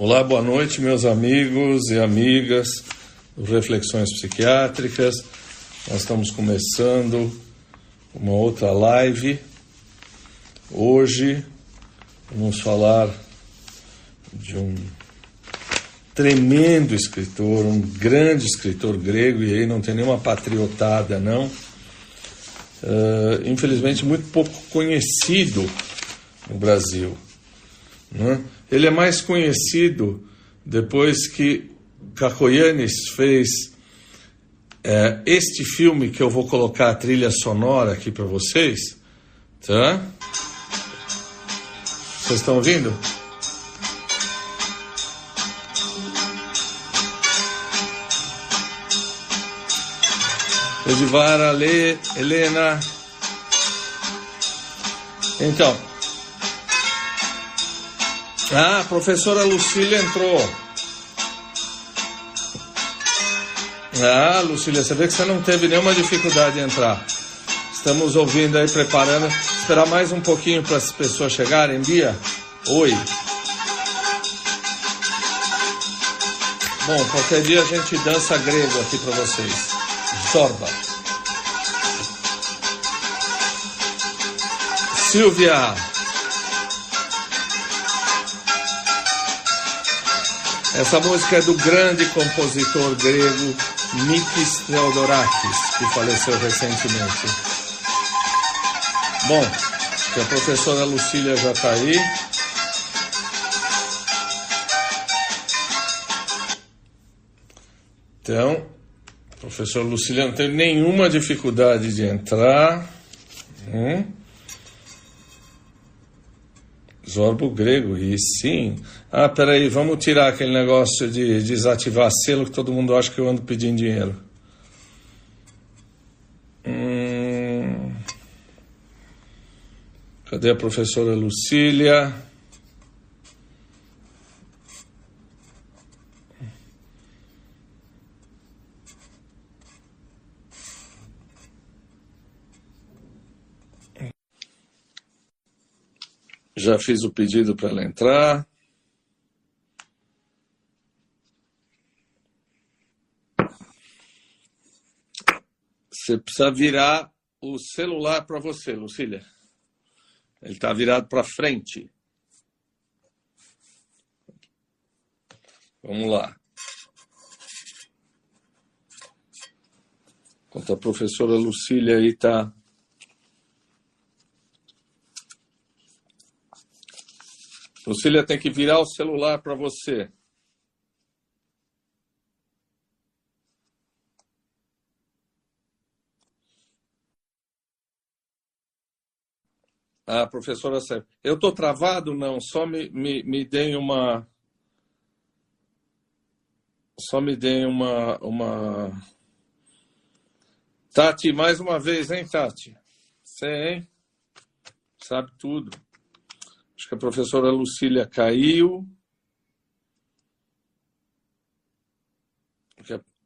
Olá, boa noite, meus amigos e amigas do Reflexões Psiquiátricas. Nós estamos começando uma outra live. Hoje vamos falar de um tremendo escritor, um grande escritor grego, e aí não tem nenhuma patriotada, não. Uh, infelizmente, muito pouco conhecido no Brasil. Né? Ele é mais conhecido depois que Kakoyanis fez é, este filme que eu vou colocar a trilha sonora aqui para vocês, tá? Vocês estão ouvindo? Edivar, Ale, Helena. Então, ah, a professora Lucília entrou. Ah, Lucília, você vê que você não teve nenhuma dificuldade em entrar. Estamos ouvindo aí, preparando. Esperar mais um pouquinho para as pessoas chegarem. Bia, oi. Bom, qualquer dia a gente dança grego aqui para vocês. Sorba. Silvia. Essa música é do grande compositor grego Mikis Theodorakis, que faleceu recentemente. Bom, a professora Lucília já está aí. Então, professor Lucília não teve nenhuma dificuldade de entrar. Hum? Zorbo grego, e sim. Ah, peraí, vamos tirar aquele negócio de desativar selo que todo mundo acha que eu ando pedindo dinheiro. Hum... Cadê a professora Lucília? Já fiz o pedido para ela entrar. Você precisa virar o celular para você, Lucília. Ele está virado para frente. Vamos lá. Enquanto a professora Lucília aí está Lucília tem que virar o celular para você. Ah, professora Sérgio, eu estou travado? Não, só me, me, me deem uma. Só me deem uma, uma. Tati, mais uma vez, hein, Tati? Você, hein? Sabe tudo. Acho que a professora Lucília caiu.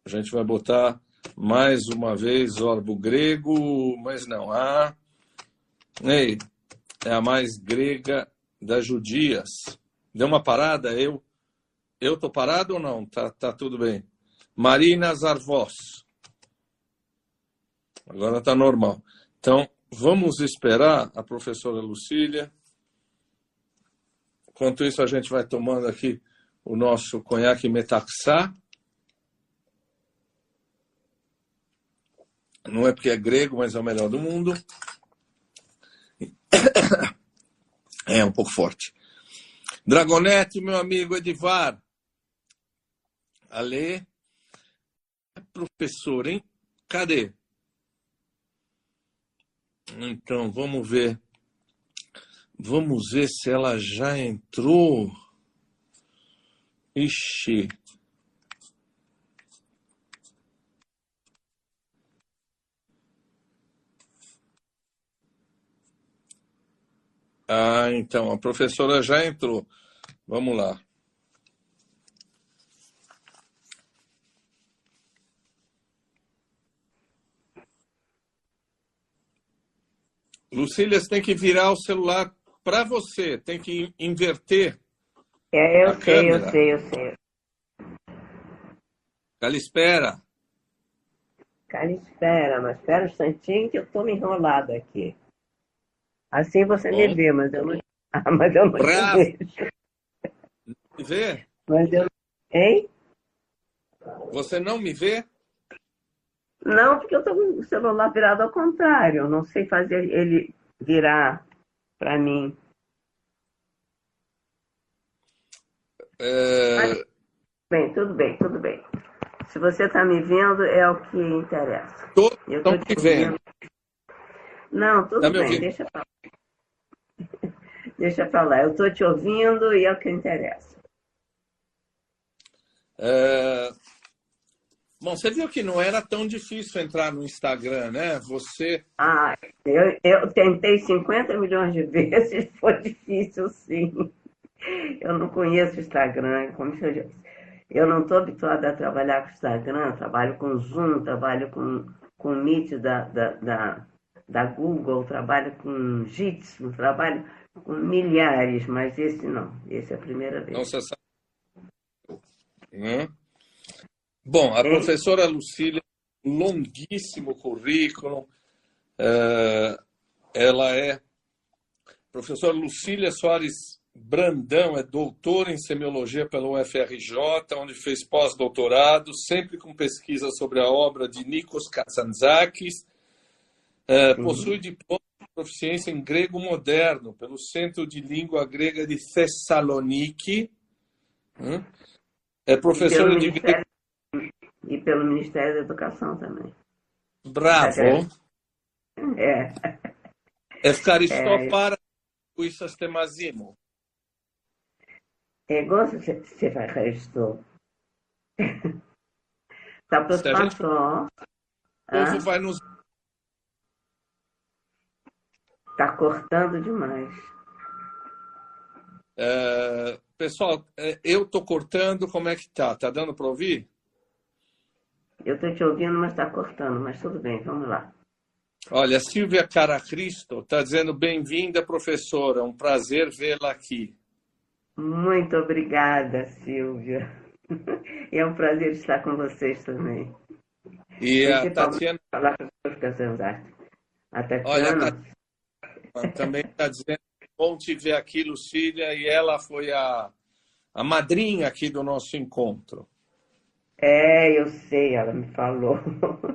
A gente vai botar mais uma vez orbo grego, mas não há. Ei, é a mais grega das judias. Deu uma parada? Eu eu tô parado ou não? Tá, tá tudo bem. Marina Zarvos. Agora tá normal. Então, vamos esperar a professora Lucília. Enquanto isso, a gente vai tomando aqui o nosso conhaque metaxá. Não é porque é grego, mas é o melhor do mundo. É um pouco forte. Dragonete, meu amigo Edivar. Ale. Professor, hein? Cadê? Então, vamos ver Vamos ver se ela já entrou. Ixi. Ah, então, a professora já entrou. Vamos lá. Lucília, você tem que virar o celular para você, tem que inverter É, eu sei, câmera. eu sei, eu sei. Calispera. Calispera, mas espera um instantinho que eu estou me enrolado aqui. Assim você Bom. me vê, mas eu não, ah, mas eu não Bravo. te vejo. Me vê? Mas eu... Hein? Você não me vê? Não, porque eu estou com o celular virado ao contrário. Eu não sei fazer ele virar para mim. É... Mas, bem, tudo bem, tudo bem. Se você está me vendo, é o que interessa. Eu tô te vendo. Não, tudo tá bem, deixa para lá. deixa para lá. Eu estou te ouvindo e é o que interessa. É... Bom, você viu que não era tão difícil entrar no Instagram, né? Você. Ah, eu, eu tentei 50 milhões de vezes, foi difícil sim. Eu não conheço o Instagram, como eu disse. Eu não estou habituada a trabalhar com Instagram, trabalho com Zoom, trabalho com, com Meet da, da, da, da Google, trabalho com Jitsi, trabalho com milhares, mas esse não, esse é a primeira vez. Não, você sabe. Hum? Bom, a é. professora Lucília, longuíssimo currículo, é, ela é professora Lucília Soares Brandão, é doutora em semiologia pela UFRJ, onde fez pós-doutorado, sempre com pesquisa sobre a obra de Nikos Kazantzakis. É, uhum. Possui diploma de proficiência em grego moderno pelo Centro de Língua Grega de Thessaloniki. Hum? É professora de grego e pelo Ministério da Educação também. Bravo! É. Ευχαριστώ é. πάρα που είσαστε μαζί μου. Εγώ σε, σε ευχαριστώ. Θα προσπαθώ. O vai nos... Tá cortando demais. É, pessoal, é, eu tô cortando, como é que tá? Tá dando para ouvir? Eu estou te ouvindo, mas está cortando, mas tudo bem, vamos lá. Olha, Silvia Caracristo está dizendo bem-vinda, professora, um prazer vê-la aqui. Muito obrigada, Silvia. É um prazer estar com vocês também. E a Tatiana. Falar com os. Olha, também está dizendo bom te ver aqui, Lucília, e ela foi a, a madrinha aqui do nosso encontro. É, eu sei, ela me falou.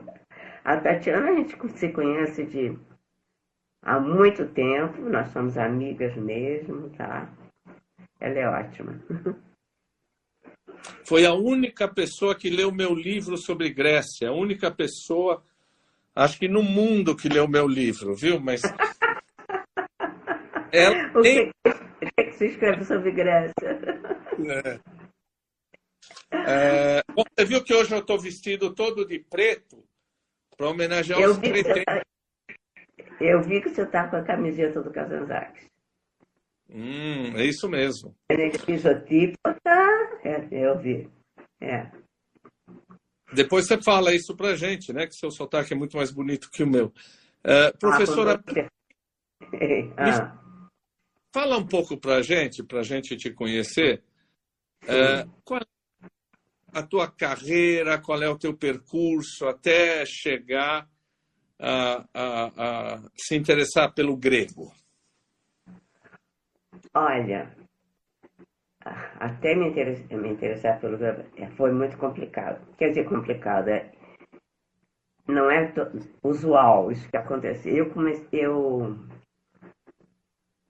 A Tatiana a gente se conhece de há muito tempo, nós somos amigas mesmo, tá? Ela é ótima. Foi a única pessoa que leu meu livro sobre Grécia, a única pessoa, acho que no mundo que leu meu livro, viu? Mas ela o que, tem... o que, você escreve sobre Grécia? É. É, bom, você viu que hoje eu estou vestido todo de preto para homenagear eu os pretendentes. Tá... Eu vi que você está com a camiseta do Kazanzakis. Hum, é isso mesmo. Fisiotipo tá. É, eu vi. É. Depois você fala isso pra gente, né? Que seu sotaque é muito mais bonito que o meu. Uh, professora. Ah, ah. Fala um pouco pra gente, pra gente te conhecer. Uh, qual é a tua carreira, qual é o teu percurso até chegar a, a, a se interessar pelo grego? Olha, até me interessar, me interessar pelo grego é, foi muito complicado. Quer dizer, complicado, é, não é usual isso que acontece. Eu, comecei, eu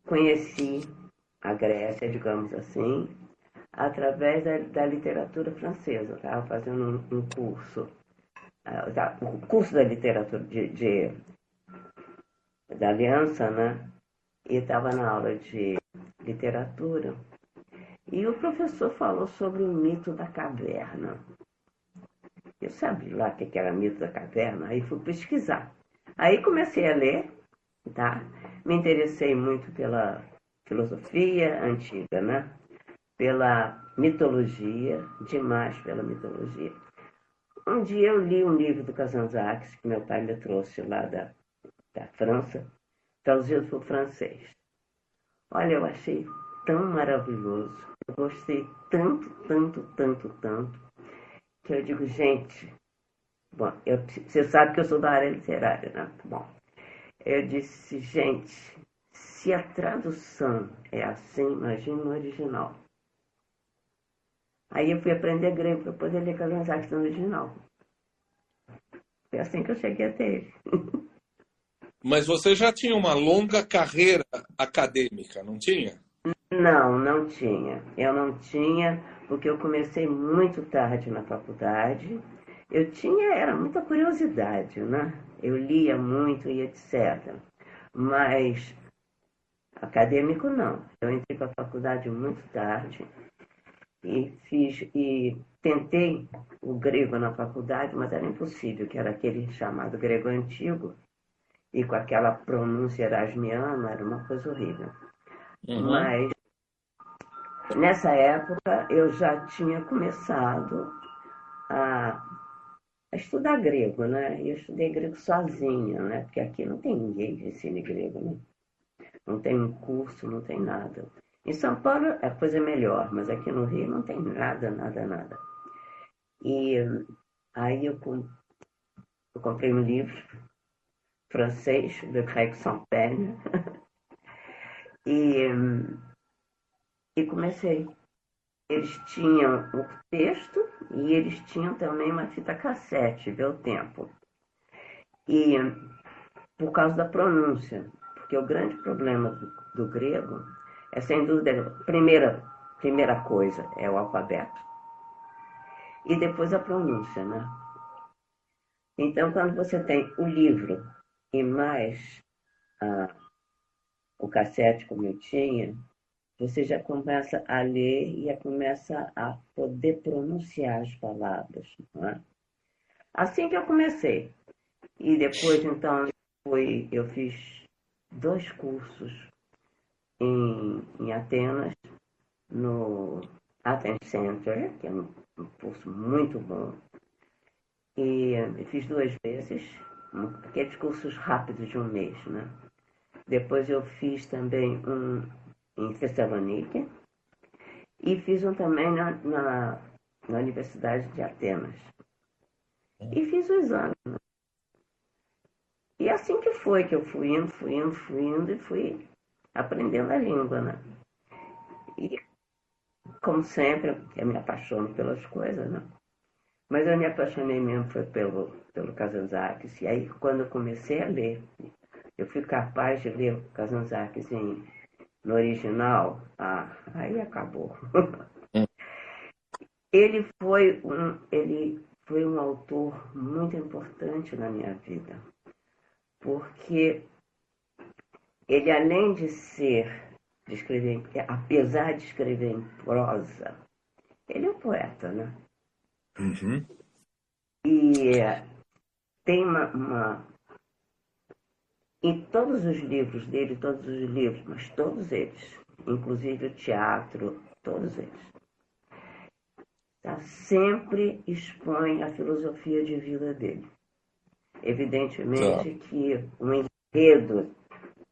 conheci a Grécia, digamos assim, através da, da literatura francesa. Eu estava fazendo um, um curso, uh, um curso da literatura de, de, da Aliança, né? E estava na aula de literatura. E o professor falou sobre o mito da caverna. Eu sabia lá o que era mito da caverna, aí fui pesquisar. Aí comecei a ler, tá? Me interessei muito pela filosofia antiga, né? pela mitologia, demais pela mitologia. Um dia eu li um livro do Kazantzakis, que meu pai me trouxe lá da, da França, traduzido para o francês. Olha, eu achei tão maravilhoso, eu gostei tanto, tanto, tanto, tanto, que eu digo, gente, bom, eu, você sabe que eu sou da área literária, né? Bom, eu disse, gente, se a tradução é assim, imagina no original. Aí eu fui aprender grego para poder ler Kazanzaki no original. Foi assim que eu cheguei até ele. Mas você já tinha uma longa carreira acadêmica, não tinha? Não, não tinha. Eu não tinha, porque eu comecei muito tarde na faculdade. Eu tinha, era muita curiosidade, né? Eu lia muito e etc. Mas acadêmico não. Eu entrei para a faculdade muito tarde e fiz e tentei o grego na faculdade, mas era impossível, que era aquele chamado grego antigo e com aquela pronúncia erasmiana, era uma coisa horrível. Uhum. Mas nessa época eu já tinha começado a, a estudar grego, né? Eu estudei grego sozinha, né? Porque aqui não tem ninguém que ensine grego, né? Não tem um curso, não tem nada. Em São Paulo a coisa é melhor, mas aqui no Rio não tem nada, nada, nada. E aí eu, eu comprei um livro francês, de Craig Saint-Perne, e, e comecei. Eles tinham o texto e eles tinham também uma fita cassete, ver o tempo. E por causa da pronúncia, porque o grande problema do, do grego é sem dúvida, primeira, primeira coisa é o alfabeto e depois a pronúncia, né? Então, quando você tem o livro e mais ah, o cassete, como eu tinha, você já começa a ler e já começa a poder pronunciar as palavras. É? Assim que eu comecei. E depois, então, foi, eu fiz dois cursos em, em Atenas, no Athens Center, que é um, um curso muito bom. E fiz duas vezes, aqueles cursos rápidos de um mês, né? Depois eu fiz também um em Thessaloniki e fiz um também na, na, na Universidade de Atenas. E fiz o exame. E assim que foi que eu fui indo, fui indo, fui indo e fui aprendendo a língua, né? E, como sempre, eu me apaixono pelas coisas, né? Mas eu me apaixonei mesmo foi pelo, pelo Kazantzakis. E aí, quando eu comecei a ler, eu fui capaz de ler o Kazantzakis em, no original, ah, aí acabou. ele foi um, ele foi um autor muito importante na minha vida, porque ele além de ser, de escrever, apesar de escrever em prosa, ele é um poeta, né? Uhum. E tem uma, uma, Em todos os livros dele, todos os livros, mas todos eles, inclusive o teatro, todos eles, tá, sempre expõe a filosofia de vida dele. Evidentemente tá. que o enredo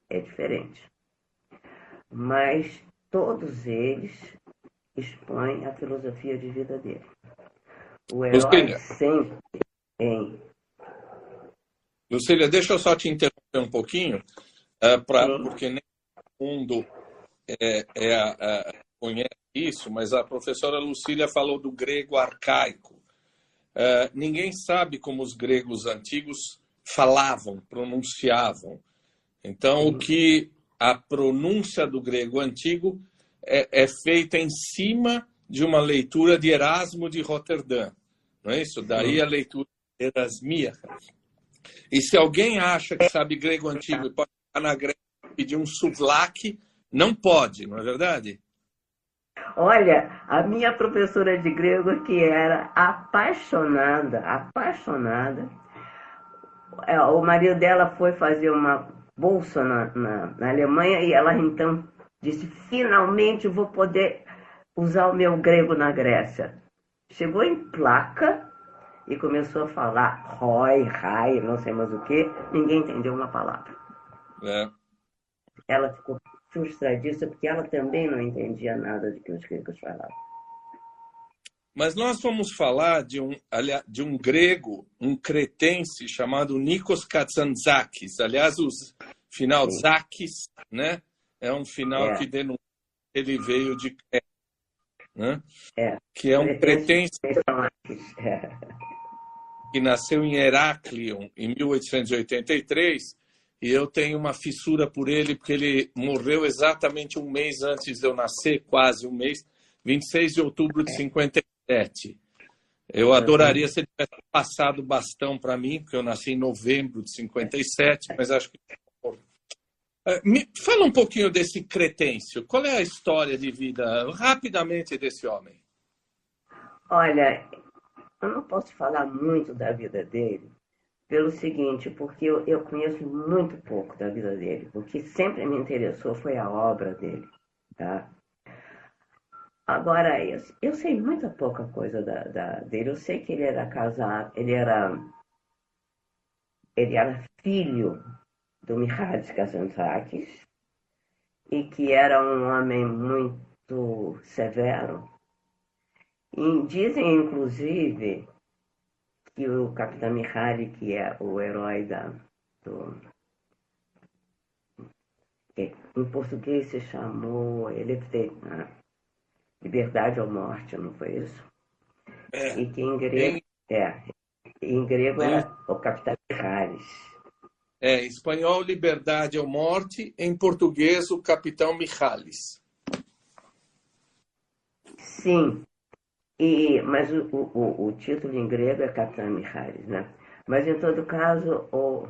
é diferente. Mas todos eles expõem a filosofia de vida dele. O herói Lucília. sempre tem. Lucília, deixa eu só te interromper um pouquinho, uh, pra, porque nem todo mundo é, é, conhece isso, mas a professora Lucília falou do grego arcaico. Uh, ninguém sabe como os gregos antigos falavam, pronunciavam. Então, o que a pronúncia do grego antigo é, é, feita em cima de uma leitura de Erasmo de Roterdã, não é isso? Daí a leitura erasmíaca. E se alguém acha que sabe grego antigo e pode ficar na Grécia pedir um souvlaki, não pode, não é verdade? Olha, a minha professora de grego, que era apaixonada, apaixonada, é, o marido dela foi fazer uma bolsa na, na, na Alemanha e ela então disse: finalmente vou poder usar o meu grego na Grécia. Chegou em placa e começou a falar Roy, Rai, não sei mais o que, ninguém entendeu uma palavra. É. Ela ficou frustradíssima, porque ela também não entendia nada do que os gregos falavam. Mas nós vamos falar de um, de um grego, um cretense chamado Nikos Kazantzakis. Aliás, o final Sim. Zakis, né? É um final é. que denuncia que ele veio de Creta, né? É. Que é um cretense é. Que nasceu em Heráclion em 1883 e eu tenho uma fissura por ele porque ele morreu exatamente um mês antes de eu nascer, quase um mês, 26 de outubro de 53. 57. Eu adoraria se ele tivesse passado o bastão para mim, porque eu nasci em novembro de 57, mas acho que. É, me fala um pouquinho desse Cretêncio. Qual é a história de vida, rapidamente, desse homem? Olha, eu não posso falar muito da vida dele, pelo seguinte, porque eu, eu conheço muito pouco da vida dele. O que sempre me interessou foi a obra dele, tá? Agora, eu, eu sei muita pouca coisa da, da, dele. Eu sei que ele era casado, ele era, ele era filho do Mihalis Kazantzakis e que era um homem muito severo. E dizem, inclusive, que o Capitão Mihaly, que é o herói da, do, em português se chamou ele Liberdade ou Morte, não foi isso? É. E que em grego, é, em grego é, é o Capitão Mihalis. É, em espanhol, Liberdade ou Morte, em português, o Capitão Mihalis. Sim, e, mas o, o, o título em grego é Capitão Mihalis, né? Mas, em todo caso, o,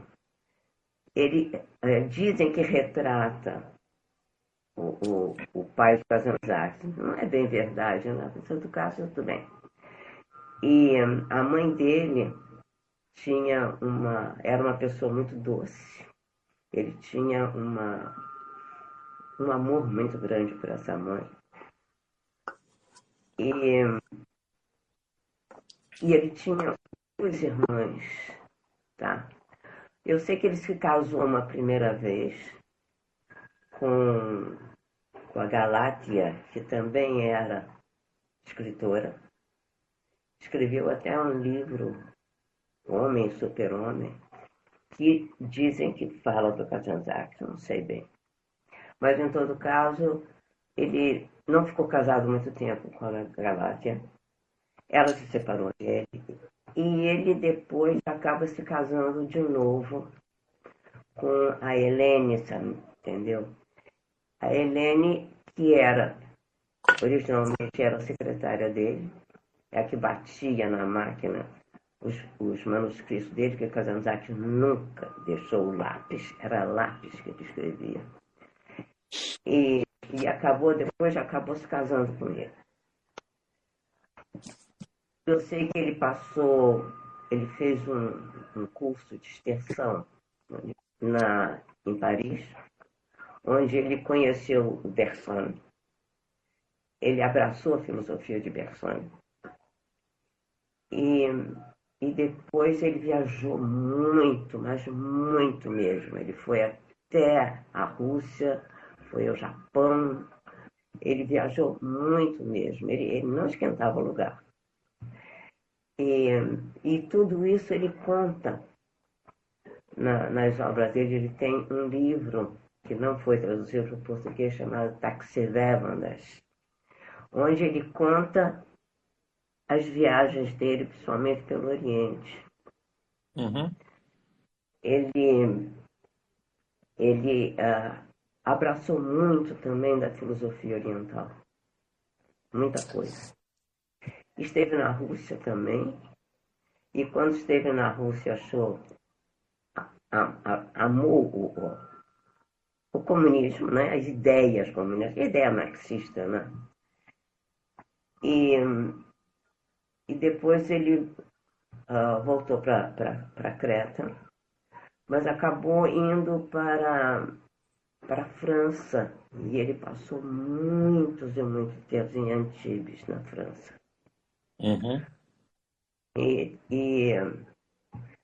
ele, é, dizem que retrata o, o, o pai de Kazanzaki. Não é bem verdade, né? Em todo caso, tudo bem. E a mãe dele tinha uma, era uma pessoa muito doce. Ele tinha uma, um amor muito grande por essa mãe. E, e ele tinha duas irmãs, tá? Eu sei que ele se casou uma primeira vez com, com a Galátia, que também era escritora. Escreveu até um livro, Homem Super-Homem, que dizem que fala do Kazantzak, não sei bem. Mas, em todo caso, ele não ficou casado muito tempo com a Galátia. Ela se separou dele. E ele depois acaba se casando de novo com a Helene, entendeu? A Helene, que era, originalmente era secretária dele, é a que batia na máquina os, os manuscritos dele, que Kazanzaki nunca deixou o lápis, era lápis que ele escrevia. E, e acabou, depois acabou se casando com ele. Eu sei que ele passou, ele fez um, um curso de extensão na, em Paris, onde ele conheceu o Bergson. Ele abraçou a filosofia de Bergson. E, e depois ele viajou muito, mas muito mesmo. Ele foi até a Rússia, foi ao Japão. Ele viajou muito mesmo. Ele, ele não esquentava o lugar. E, e tudo isso ele conta na, nas obras dele. Ele tem um livro que não foi traduzido para o português, chamado Taxidermandas, onde ele conta as viagens dele, principalmente pelo Oriente. Uhum. Ele, ele uh, abraçou muito também da filosofia oriental. Muita coisa. Esteve na Rússia também, e quando esteve na Rússia achou, amou o, o comunismo, né? as ideias comunistas, a ideia marxista. Né? E, e depois ele uh, voltou para Creta, mas acabou indo para, para a França. E ele passou muitos e muitos tempos em Antibes, na França. Uhum. E, e,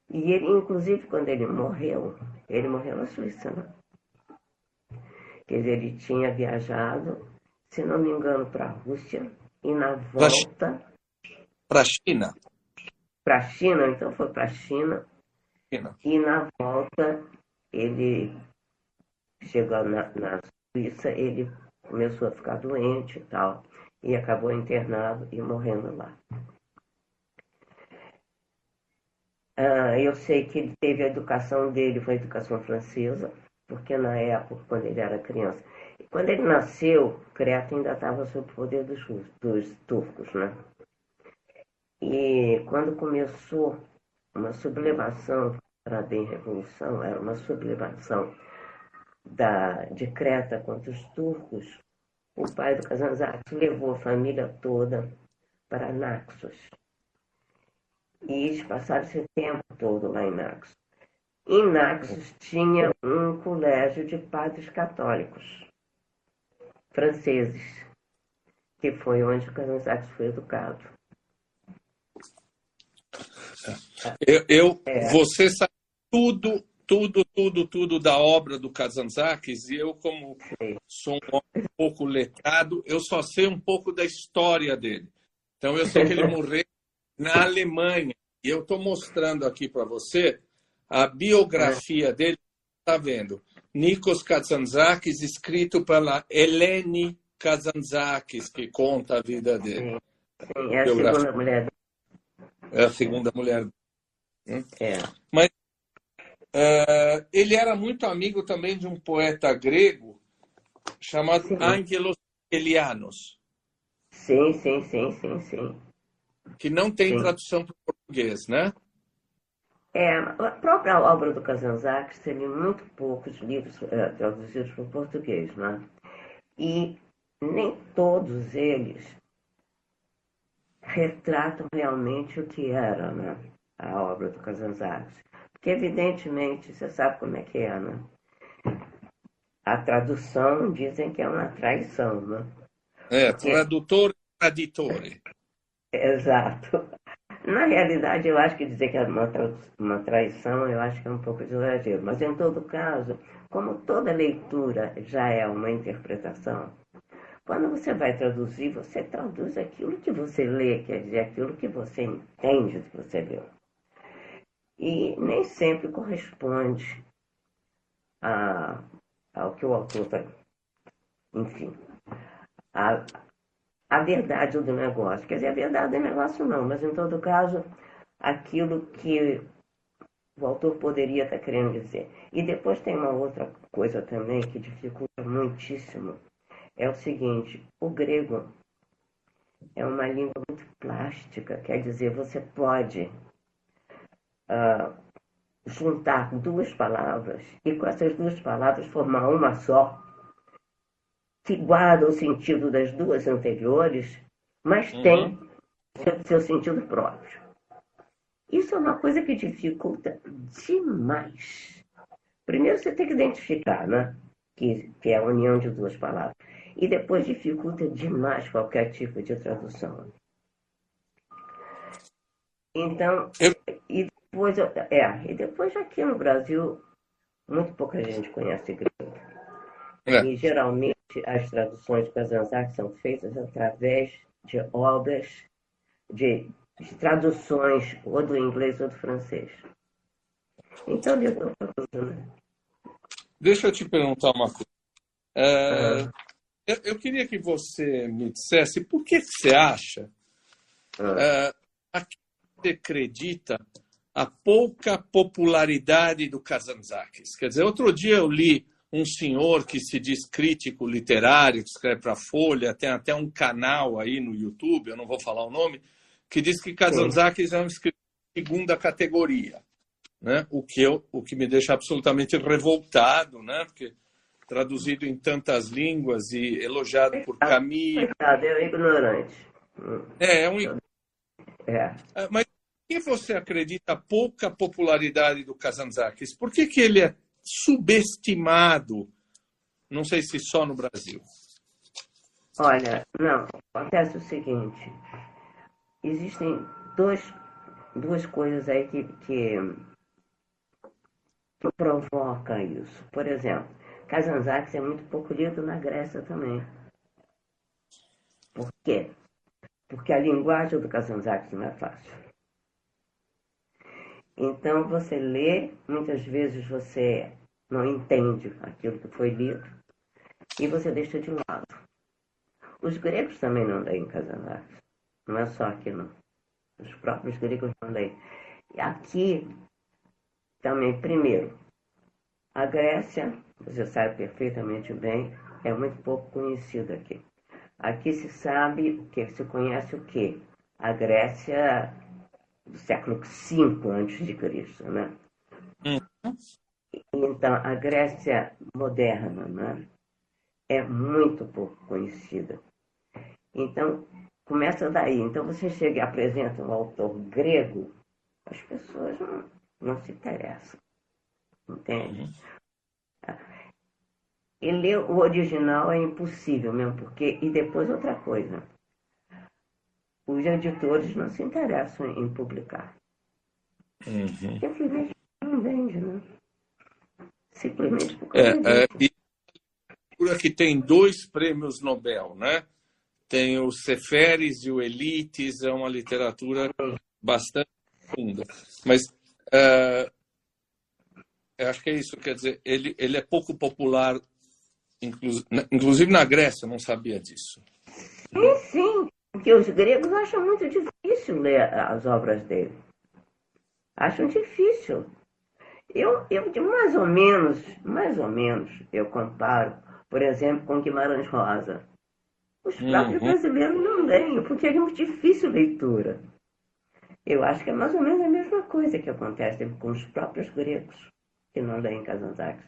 e ele, inclusive, quando ele morreu, ele morreu na Suíça, né? Quer dizer, ele tinha viajado, se não me engano, para a Rússia e na volta. Para a China? Para a China, então foi para a China. China. E na volta, ele chegou na, na Suíça, ele começou a ficar doente e tal, e acabou internado e morrendo lá. Ah, eu sei que ele teve a educação dele, foi educação francesa, porque na época, quando ele era criança, quando ele nasceu, Creta ainda estava sob o poder dos, dos turcos, né? E quando começou uma sublevação, para bem revolução, era uma sublevação da, de Creta contra os turcos, o pai do Kazantzakis levou a família toda para Naxos. E eles passaram esse tempo todo lá em Naxos. Em Naxos tinha um colégio de padres católicos franceses, que foi onde o Kazantzakis foi educado. Eu, eu é. você sabe tudo, tudo, tudo, tudo da obra do Kazantzakis e eu, como sou um pouco letrado, eu só sei um pouco da história dele. Então, eu sei que ele morreu na Alemanha. E eu estou mostrando aqui para você a biografia dele. Está vendo? Nikos Kazantzakis, escrito pela Eleni Kazantzakis, que conta a vida dele. Sim, é a segunda mulher. É a segunda mulher. Hum? É. Mas uh, ele era muito amigo também de um poeta grego chamado sim. Angelos Elianos. Sim, sim, sim, sim, sim. Que não tem sim. tradução para o português, né? É, a própria obra do Kazantzakis teve muito poucos livros é, traduzidos para o português, né? E nem todos eles retratam realmente o que era né, a obra do Kazantzakis. Porque, evidentemente, você sabe como é que é, né? A tradução dizem que é uma traição, né? É, tradutor e traditore. Exato. Na realidade, eu acho que dizer que é uma, tra uma traição, eu acho que é um pouco de exagero. Mas, em todo caso, como toda leitura já é uma interpretação, quando você vai traduzir, você traduz aquilo que você lê, quer dizer, aquilo que você entende do que você leu. E nem sempre corresponde a, ao que o autor está. Enfim, a, a verdade do negócio. Quer dizer, a verdade do negócio não, mas em todo caso, aquilo que o autor poderia estar querendo dizer. E depois tem uma outra coisa também que dificulta muitíssimo. É o seguinte, o grego é uma língua muito plástica, quer dizer, você pode uh, juntar duas palavras e com essas duas palavras formar uma só que guarda o sentido das duas anteriores, mas uhum. tem seu, seu sentido próprio. Isso é uma coisa que dificulta demais. Primeiro você tem que identificar, né? Que, que é a união de duas palavras. E depois dificulta demais qualquer tipo de tradução. Então, e depois, é, e depois aqui no Brasil, muito pouca gente conhece grego. É. E geralmente as traduções para Zanzak são feitas através de obras, de, de traduções ou do inglês ou do francês. Então, Deixa eu te perguntar uma coisa. É, eu, eu, queria que você me dissesse por que, você acha é, a que você acredita a pouca popularidade do Kazantzakis. Quer dizer, outro dia eu li um senhor que se diz crítico literário, que escreve para a Folha, tem até um canal aí no YouTube, eu não vou falar o nome, que diz que Kazantzakis é um escritor de segunda categoria. Né? O, que eu, o que me deixa absolutamente revoltado, né? porque traduzido em tantas línguas e elogiado por Camille. É um ignorante. É, é um é. é. Mas que você acredita a pouca popularidade do Kazantzakis? Por que, que ele é subestimado, não sei se só no Brasil. Olha, não, acontece o seguinte, existem dois, duas coisas aí que, que, que provoca isso. Por exemplo, Kazantzakis é muito pouco lido na Grécia também. Por quê? Porque a linguagem do Kazantzakis não é fácil. Então você lê, muitas vezes você não entende aquilo que foi lido e você deixa de lado. Os gregos também não leem Kazantzakis. Não é só aqui não. Os próprios gregos não leem. E aqui também, primeiro, a Grécia, você sabe perfeitamente bem, é muito pouco conhecida aqui. Aqui se sabe, que se conhece o quê? A Grécia do século V antes de Cristo, né? Uhum. Então, a Grécia moderna, né? É muito pouco conhecida. Então, começa daí. Então, você chega e apresenta um autor grego, as pessoas não, não se interessam. Entende? Uhum. E ler o original é impossível mesmo, porque. E depois outra coisa. Os editores não se interessam em publicar. Uhum. Simplesmente não vende, né? Simplesmente porque. É, é, e que tem dois prêmios Nobel, né? Tem o Seferis e o Elites, é uma literatura bastante profunda. Mas uh, acho que é isso, quer dizer, ele, ele é pouco popular, inclusive na Grécia, não sabia disso. Sim, sim, porque os gregos acham muito difícil ler as obras dele. Acham difícil. Eu, eu mais ou menos, mais ou menos, eu comparo, por exemplo, com Guimarães Rosa. Os próprios uhum. brasileiros não leem, porque é muito difícil leitura. Eu acho que é mais ou menos a mesma coisa que acontece com os próprios gregos que não leem Kazantzakis.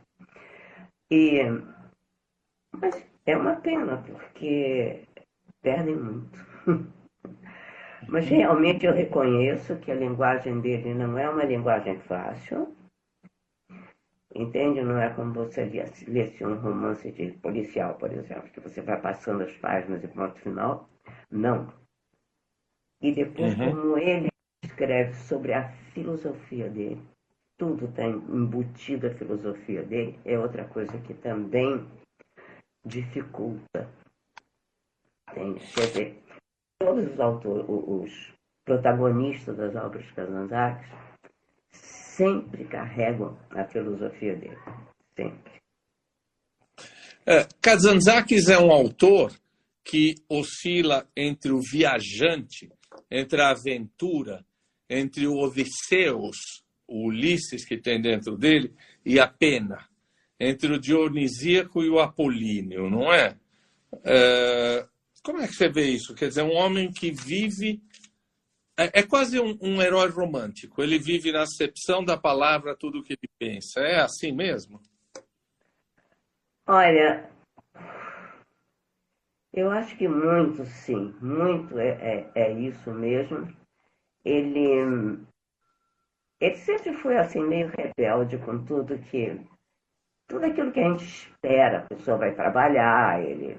E, mas é uma pena, porque perdem muito. mas realmente eu reconheço que a linguagem dele não é uma linguagem fácil. Entende? Não é como você lesse um romance de policial, por exemplo, que você vai passando as páginas e ponto final. Não. E depois, uhum. como ele escreve sobre a filosofia dele, tudo está embutido a filosofia dele, é outra coisa que também dificulta. Tem, quer dizer, todos os autores, os protagonistas das obras de Kazantzakis sempre carregam a filosofia dele. Sempre. É, Kazantzakis é um autor que oscila entre o viajante, entre a aventura, entre o Odisseus o Ulisses que tem dentro dele e a pena, entre o Dionisíaco e o Apolíneo, não é? é como é que você vê isso? Quer dizer, um homem que vive. É, é quase um, um, herói romântico. Ele vive na acepção da palavra tudo o que ele pensa. É assim mesmo? Olha, eu acho que muito sim, muito é, é, é isso mesmo. Ele ele sempre foi assim, meio rebelde com tudo que. Tudo aquilo que a gente espera, a pessoa vai trabalhar, ele,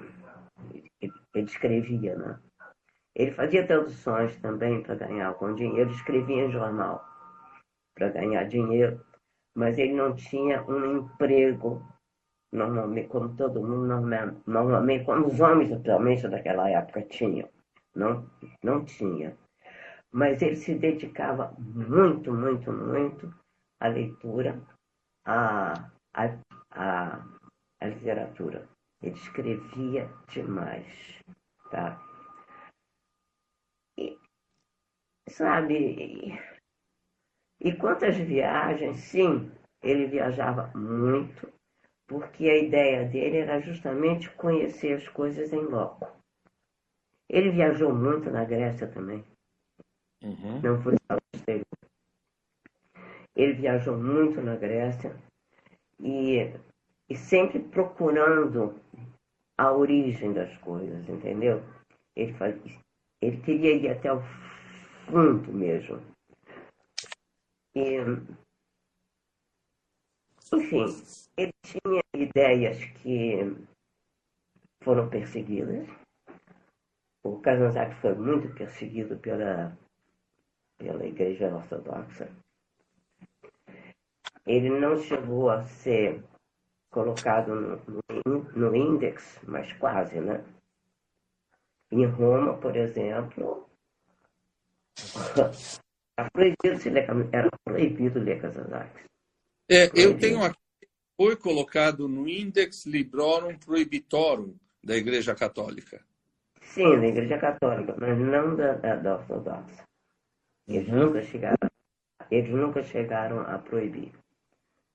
ele, escrevia, né? Ele fazia traduções também para ganhar algum dinheiro, escrevia em jornal para ganhar dinheiro, mas ele não tinha um emprego, normalmente, como todo mundo, normalmente, como os homens, atualmente, daquela época tinham. Não, não tinha mas ele se dedicava muito, muito, muito à leitura, à, à, à, à literatura. Ele escrevia demais, tá? E, sabe, e, quantas viagens, sim, ele viajava muito, porque a ideia dele era justamente conhecer as coisas em loco. Ele viajou muito na Grécia também. Uhum. Não foi só exterior. Ele viajou muito na Grécia e, e sempre procurando a origem das coisas, entendeu? Ele, faz, ele queria ir até o fundo mesmo. E, enfim, ele tinha ideias que foram perseguidas. O Kazanzak foi muito perseguido pela pela Igreja Ortodoxa. Ele não chegou a ser colocado no, no, no índex, mas quase, né? Em Roma, por exemplo, era proibido, se ler, era proibido ler. É, eu tenho aqui, foi colocado no Index Librorum Prohibitorum da Igreja Católica. Sim, da Igreja Católica, mas não da, da, da Ortodoxa. Eles nunca chegaram, eles nunca chegaram a proibir,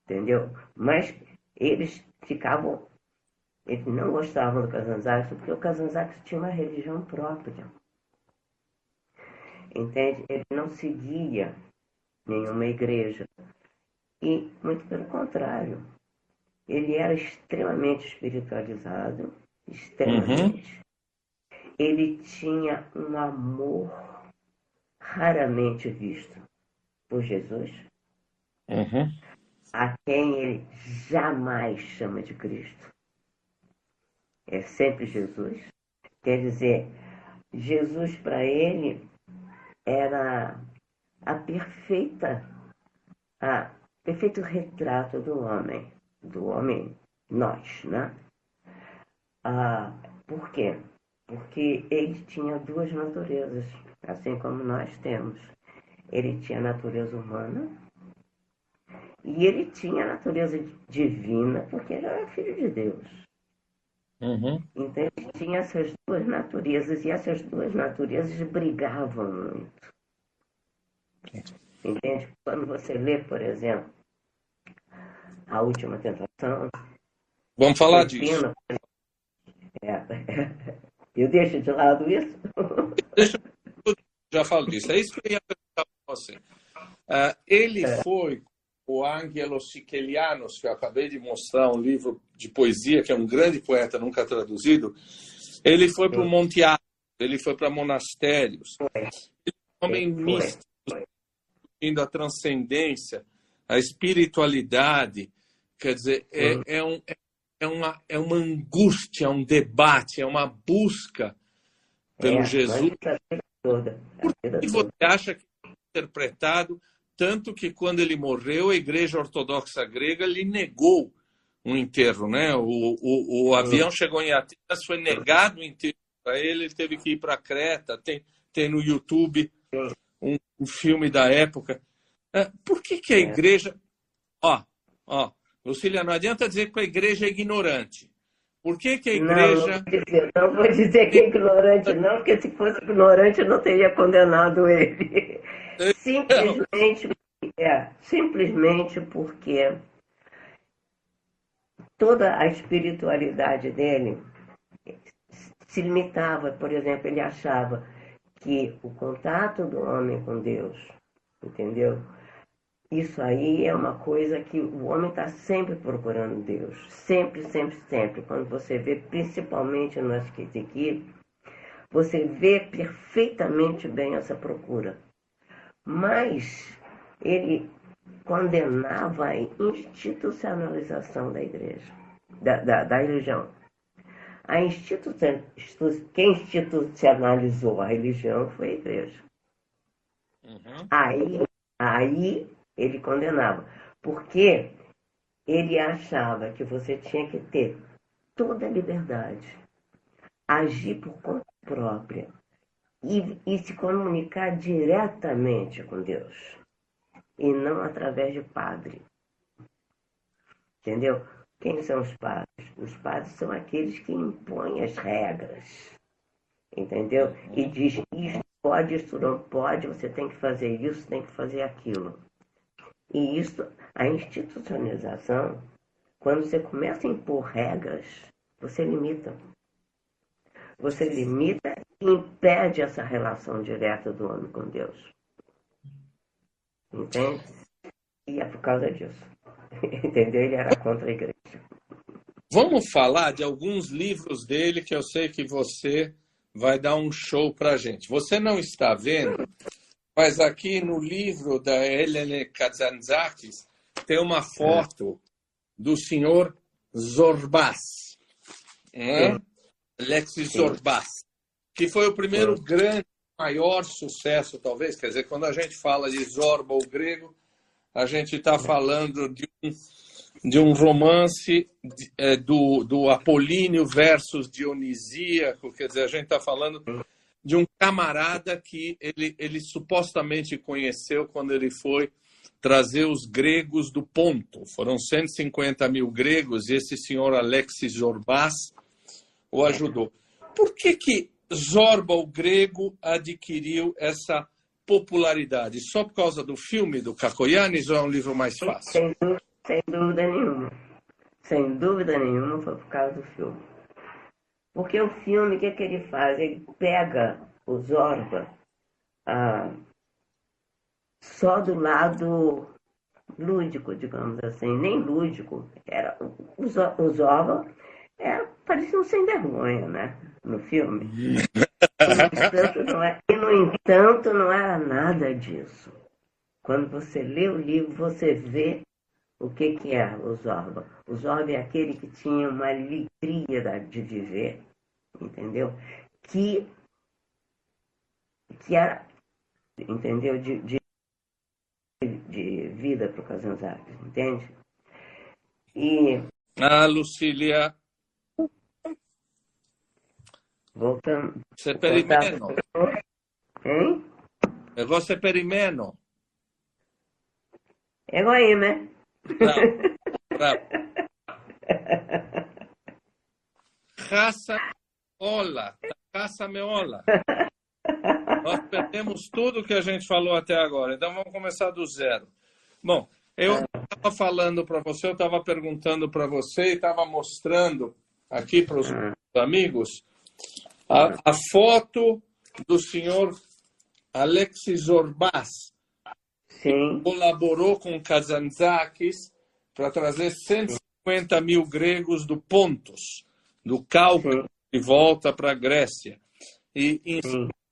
entendeu? Mas eles ficavam, eles não gostavam do Kazantzakis porque o Kazantzakis tinha uma religião própria. Entende? Ele não seguia nenhuma igreja. E, muito pelo contrário, ele era extremamente espiritualizado, extremamente. Uhum. Ele tinha um amor raramente visto por Jesus, uhum. A quem ele jamais chama de Cristo. É sempre Jesus. Quer dizer, Jesus para ele era a perfeita, a perfeito retrato do homem, do homem nós, né? Ah, por quê? Porque ele tinha duas naturezas, assim como nós temos. Ele tinha a natureza humana e ele tinha a natureza divina, porque ele era filho de Deus. Uhum. Então ele tinha essas duas naturezas e essas duas naturezas brigavam muito. Entende? Quando você lê, por exemplo, A Última Tentação. Vamos falar disso. É, eu deixo de lado isso? Deixa, já falo disso. É isso que eu ia perguntar para você. Uh, ele é. foi o Angelo Sicilianos, que eu acabei de mostrar, um livro de poesia, que é um grande poeta, nunca traduzido, ele foi para o Monte Athos, ele foi para monastérios. É um homem místico, indo a transcendência, a espiritualidade. Quer dizer, é, uhum. é, um, é, uma, é uma angústia, um debate, é uma busca pelo é, Jesus. Por que você acha que é interpretado tanto que quando ele morreu, a Igreja Ortodoxa Grega lhe negou um enterro, né? O, o, o avião chegou em Atenas, foi negado o enterro para ele, ele teve que ir para Creta, tem, tem no YouTube um, um filme da época. É, por que, que a igreja. Ó, ó, Lucília, não adianta dizer que a igreja é ignorante. Por que, que a igreja. Não, não, vou dizer, não vou dizer que é ignorante, não, porque se fosse ignorante eu não teria condenado ele. Simplesmente, é, simplesmente porque toda a espiritualidade dele se limitava, por exemplo, ele achava que o contato do homem com Deus, entendeu? Isso aí é uma coisa que o homem está sempre procurando Deus. Sempre, sempre, sempre. Quando você vê, principalmente no aqui, você vê perfeitamente bem essa procura. Mas ele condenava a institucionalização da igreja, da, da, da religião. A institu quem institucionalizou a religião foi a igreja. Uhum. Aí, aí ele condenava. Porque ele achava que você tinha que ter toda a liberdade, agir por conta própria, e, e se comunicar diretamente com Deus e não através de padre. Entendeu? Quem são os padres? Os padres são aqueles que impõem as regras. Entendeu? E diz isso pode, isso não pode, você tem que fazer isso, tem que fazer aquilo. E isso, a institucionalização, quando você começa a impor regras, você limita. Você limita impede essa relação direta do homem com Deus. Entende? E é por causa disso. Entendeu? Ele era contra a igreja. Vamos falar de alguns livros dele que eu sei que você vai dar um show para gente. Você não está vendo, mas aqui no livro da Helene Kazantzakis tem uma foto do senhor Zorbas. Né? Alexis Zorbas que foi o primeiro grande, maior sucesso, talvez. Quer dizer, quando a gente fala de Zorba, o grego, a gente está falando de um de um romance é, do, do Apolíneo versus Dionisíaco, quer dizer, a gente está falando de um camarada que ele, ele supostamente conheceu quando ele foi trazer os gregos do Ponto. Foram 150 mil gregos e esse senhor Alexis Zorbas o ajudou. Por que, que Zorba, o grego, adquiriu essa popularidade? Só por causa do filme do Kakoyanis ou é um livro mais fácil? Sem, sem dúvida nenhuma. Sem dúvida nenhuma foi por causa do filme. Porque o filme, o que, é que ele faz? Ele pega o Zorba ah, só do lado lúdico, digamos assim, nem lúdico. Era, o, o Zorba é, parecia um sem vergonha, né? No filme. é, e, no entanto, não era nada disso. Quando você lê o livro, você vê o que, que é o Zorba. O Zorba é aquele que tinha uma alegria de viver, entendeu? Que, que era, entendeu? De, de, de vida para o Kazanzakis, entende? E... Ah, Lucília, Voltando. Se per il meno. Hein? Per il meno. Ego aí, né? Bravo. Bravo. Raça Ola. Raça Meola. Nós perdemos tudo que a gente falou até agora. Então vamos começar do zero. Bom, eu estava falando para você, eu estava perguntando para você e estava mostrando aqui para os ah. amigos a, a foto do senhor Alexis Orbas, Sim. colaborou com Kazantzakis para trazer 150 mil gregos do Pontos, do Cáucaso, de volta para a Grécia. E em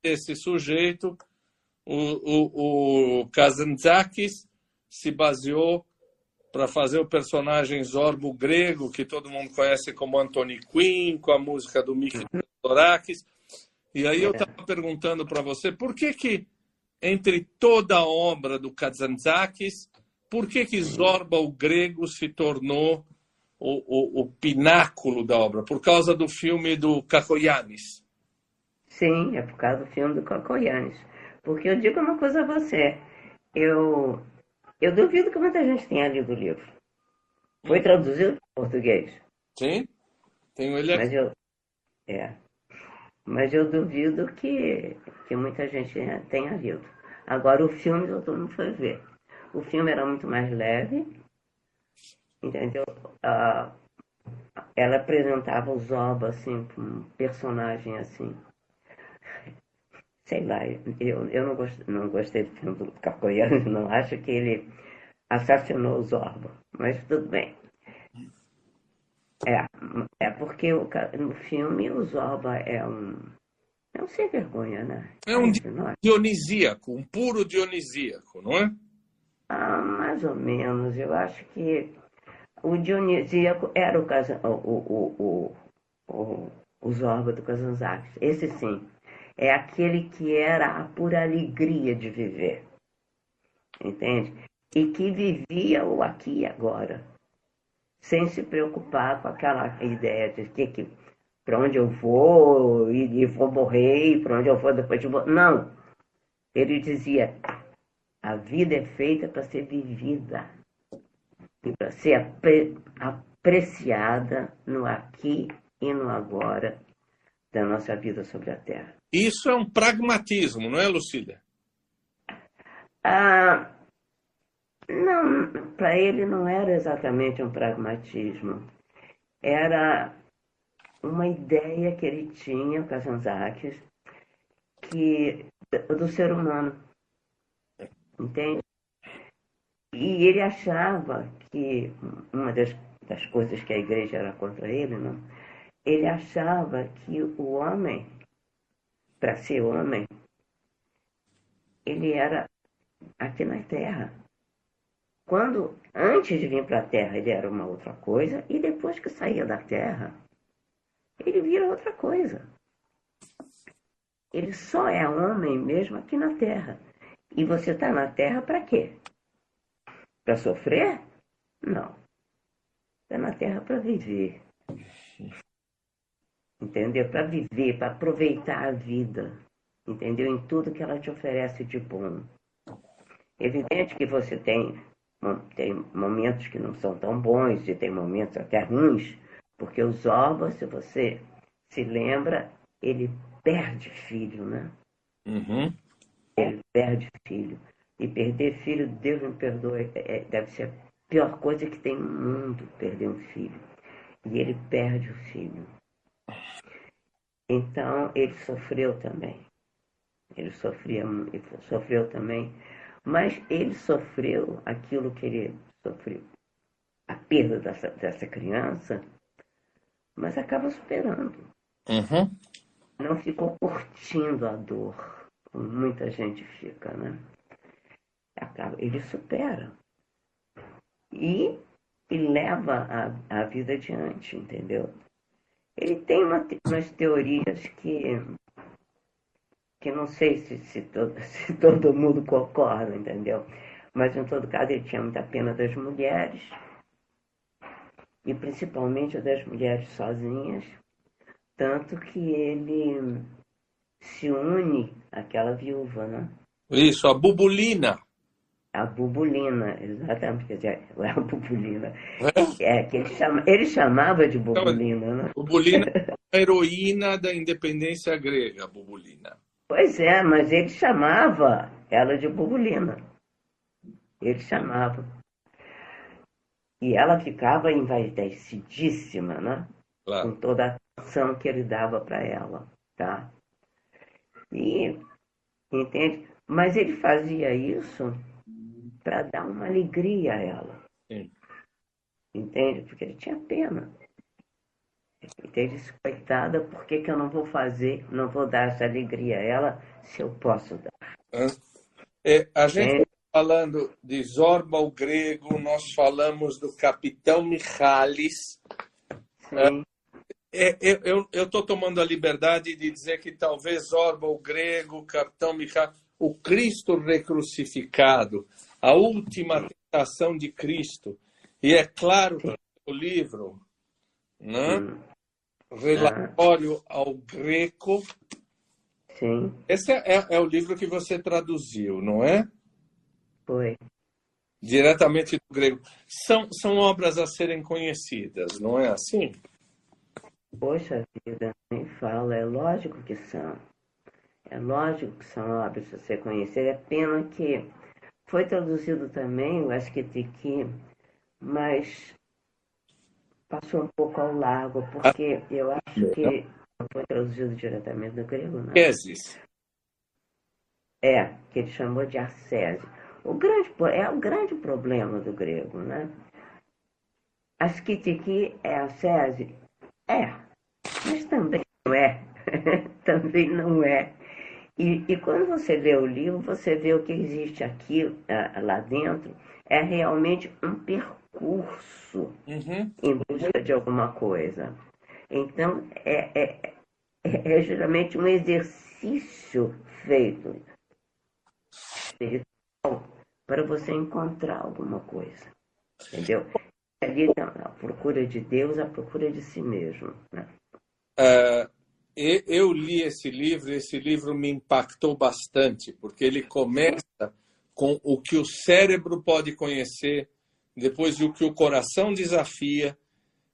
esse sujeito, o, o, o Kazantzakis se baseou para fazer o personagem Zorbo grego, que todo mundo conhece como Anthony Quinn, com a música do Mickey Dorakis. E aí eu estava perguntando para você, por que que, entre toda a obra do Kazantzakis, por que que Zorba, o grego, se tornou o, o, o pináculo da obra? Por causa do filme do Kakoyanis. Sim, é por causa do filme do Kakoyanis. Porque eu digo uma coisa a você, eu, eu duvido que muita gente tenha lido o livro. Foi hum. traduzido para português. Sim, tenho ele aqui. Mas eu, é, mas eu duvido que, que muita gente tenha lido. Agora, o filme todo mundo foi ver. O filme era muito mais leve, entendeu? Ah, ela apresentava o Zoba, assim, um personagem, assim... Sei lá, eu, eu não, gostei, não gostei do filme do Cacoiano, não acho que ele assassinou o Zorba, mas tudo bem. É, é porque o, no filme o Zorba é um. É um sem vergonha, né? É um dionisíaco, um puro dionisíaco, não é? Ah, mais ou menos. Eu acho que o dionisíaco era o, o, o, o, o, o Zorba do Kazanzakis. Esse sim. É aquele que era a pura alegria de viver. Entende? E que vivia o aqui e agora sem se preocupar com aquela ideia de que, que para onde eu vou e, e vou morrer, para onde eu vou depois de vou. Não. Ele dizia: a vida é feita para ser vivida e para ser apre apreciada no aqui e no agora da nossa vida sobre a Terra. Isso é um pragmatismo, não é, Lucília? Ah, não, para ele não era exatamente um pragmatismo. Era uma ideia que ele tinha, o Kazantzakis, que do ser humano. Entende? E ele achava que uma das, das coisas que a igreja era contra ele, não? ele achava que o homem, para ser homem, ele era aqui na terra. Quando, antes de vir para a Terra, ele era uma outra coisa, e depois que saía da Terra, ele vira outra coisa. Ele só é homem mesmo aqui na Terra. E você está na Terra para quê? Para sofrer? Não. está na Terra para viver. Entendeu? Para viver, para aproveitar a vida. Entendeu? Em tudo que ela te oferece de bom. Evidente que você tem, tem momentos que não são tão bons e tem momentos até ruins, porque os órgãos, se você se lembra, ele perde filho, né? Uhum. Ele perde filho. E perder filho, Deus me perdoe, é, é, deve ser a pior coisa que tem no mundo, perder um filho. E ele perde o filho. Então, ele sofreu também. Ele sofria, ele sofreu também. Mas ele sofreu aquilo que ele sofreu. A perda dessa, dessa criança, mas acaba superando. Uhum. Não ficou curtindo a dor, como muita gente fica, né? ele supera. E, e leva a, a vida adiante, entendeu? Ele tem uma, umas teorias que, que não sei se, se, todo, se todo mundo concorda, entendeu? Mas, em todo caso, ele tinha muita pena das mulheres, e principalmente das mulheres sozinhas, tanto que ele se une àquela viúva, né? Isso, a Bubulina. A bubulina, exatamente, quer dizer, é a bubulina. É, é que ele, chama, ele chamava de bubulina, né? Bubulina é a heroína da independência grega, bubulina. Pois é, mas ele chamava ela de bubulina. Ele chamava. E ela ficava envaidecidíssima, né? Claro. Com toda a atenção que ele dava para ela, tá? E, entende? Mas ele fazia isso para dar uma alegria a ela. Sim. Entende? Porque ele tinha pena. Disse, coitada, por que, que eu não vou fazer, não vou dar essa alegria a ela se eu posso dar? É, a gente é. falando de Zorba o grego, nós falamos do capitão Michalis. É, é, eu estou tomando a liberdade de dizer que talvez Zorba o grego, capitão Michalis, o Cristo recrucificado, a última tentação de Cristo. E é claro que o livro, né? Relatório ao Greco. Sim. Esse é, é, é o livro que você traduziu, não é? Foi. Diretamente do grego. São, são obras a serem conhecidas, não é assim? Poxa vida, nem fala, é lógico que são. É lógico que são obras a ser conhecidas. É pena que foi traduzido também o Asquetequi, mas passou um pouco ao largo, porque eu acho que não foi traduzido diretamente do grego, não. Teses. É, que ele chamou de ascese. O grande, é o grande problema do grego, né? Asquetequi é ascese? É, mas também não é. também não é. E, e, quando você lê o livro, você vê o que existe aqui, uh, lá dentro, é realmente um percurso uhum. em busca de alguma coisa. Então, é, é, é, é geralmente um exercício feito espiritual para você encontrar alguma coisa. Entendeu? Ali a procura de Deus, a procura de si mesmo. Né? Uh eu li esse livro, esse livro me impactou bastante, porque ele começa com o que o cérebro pode conhecer, depois o que o coração desafia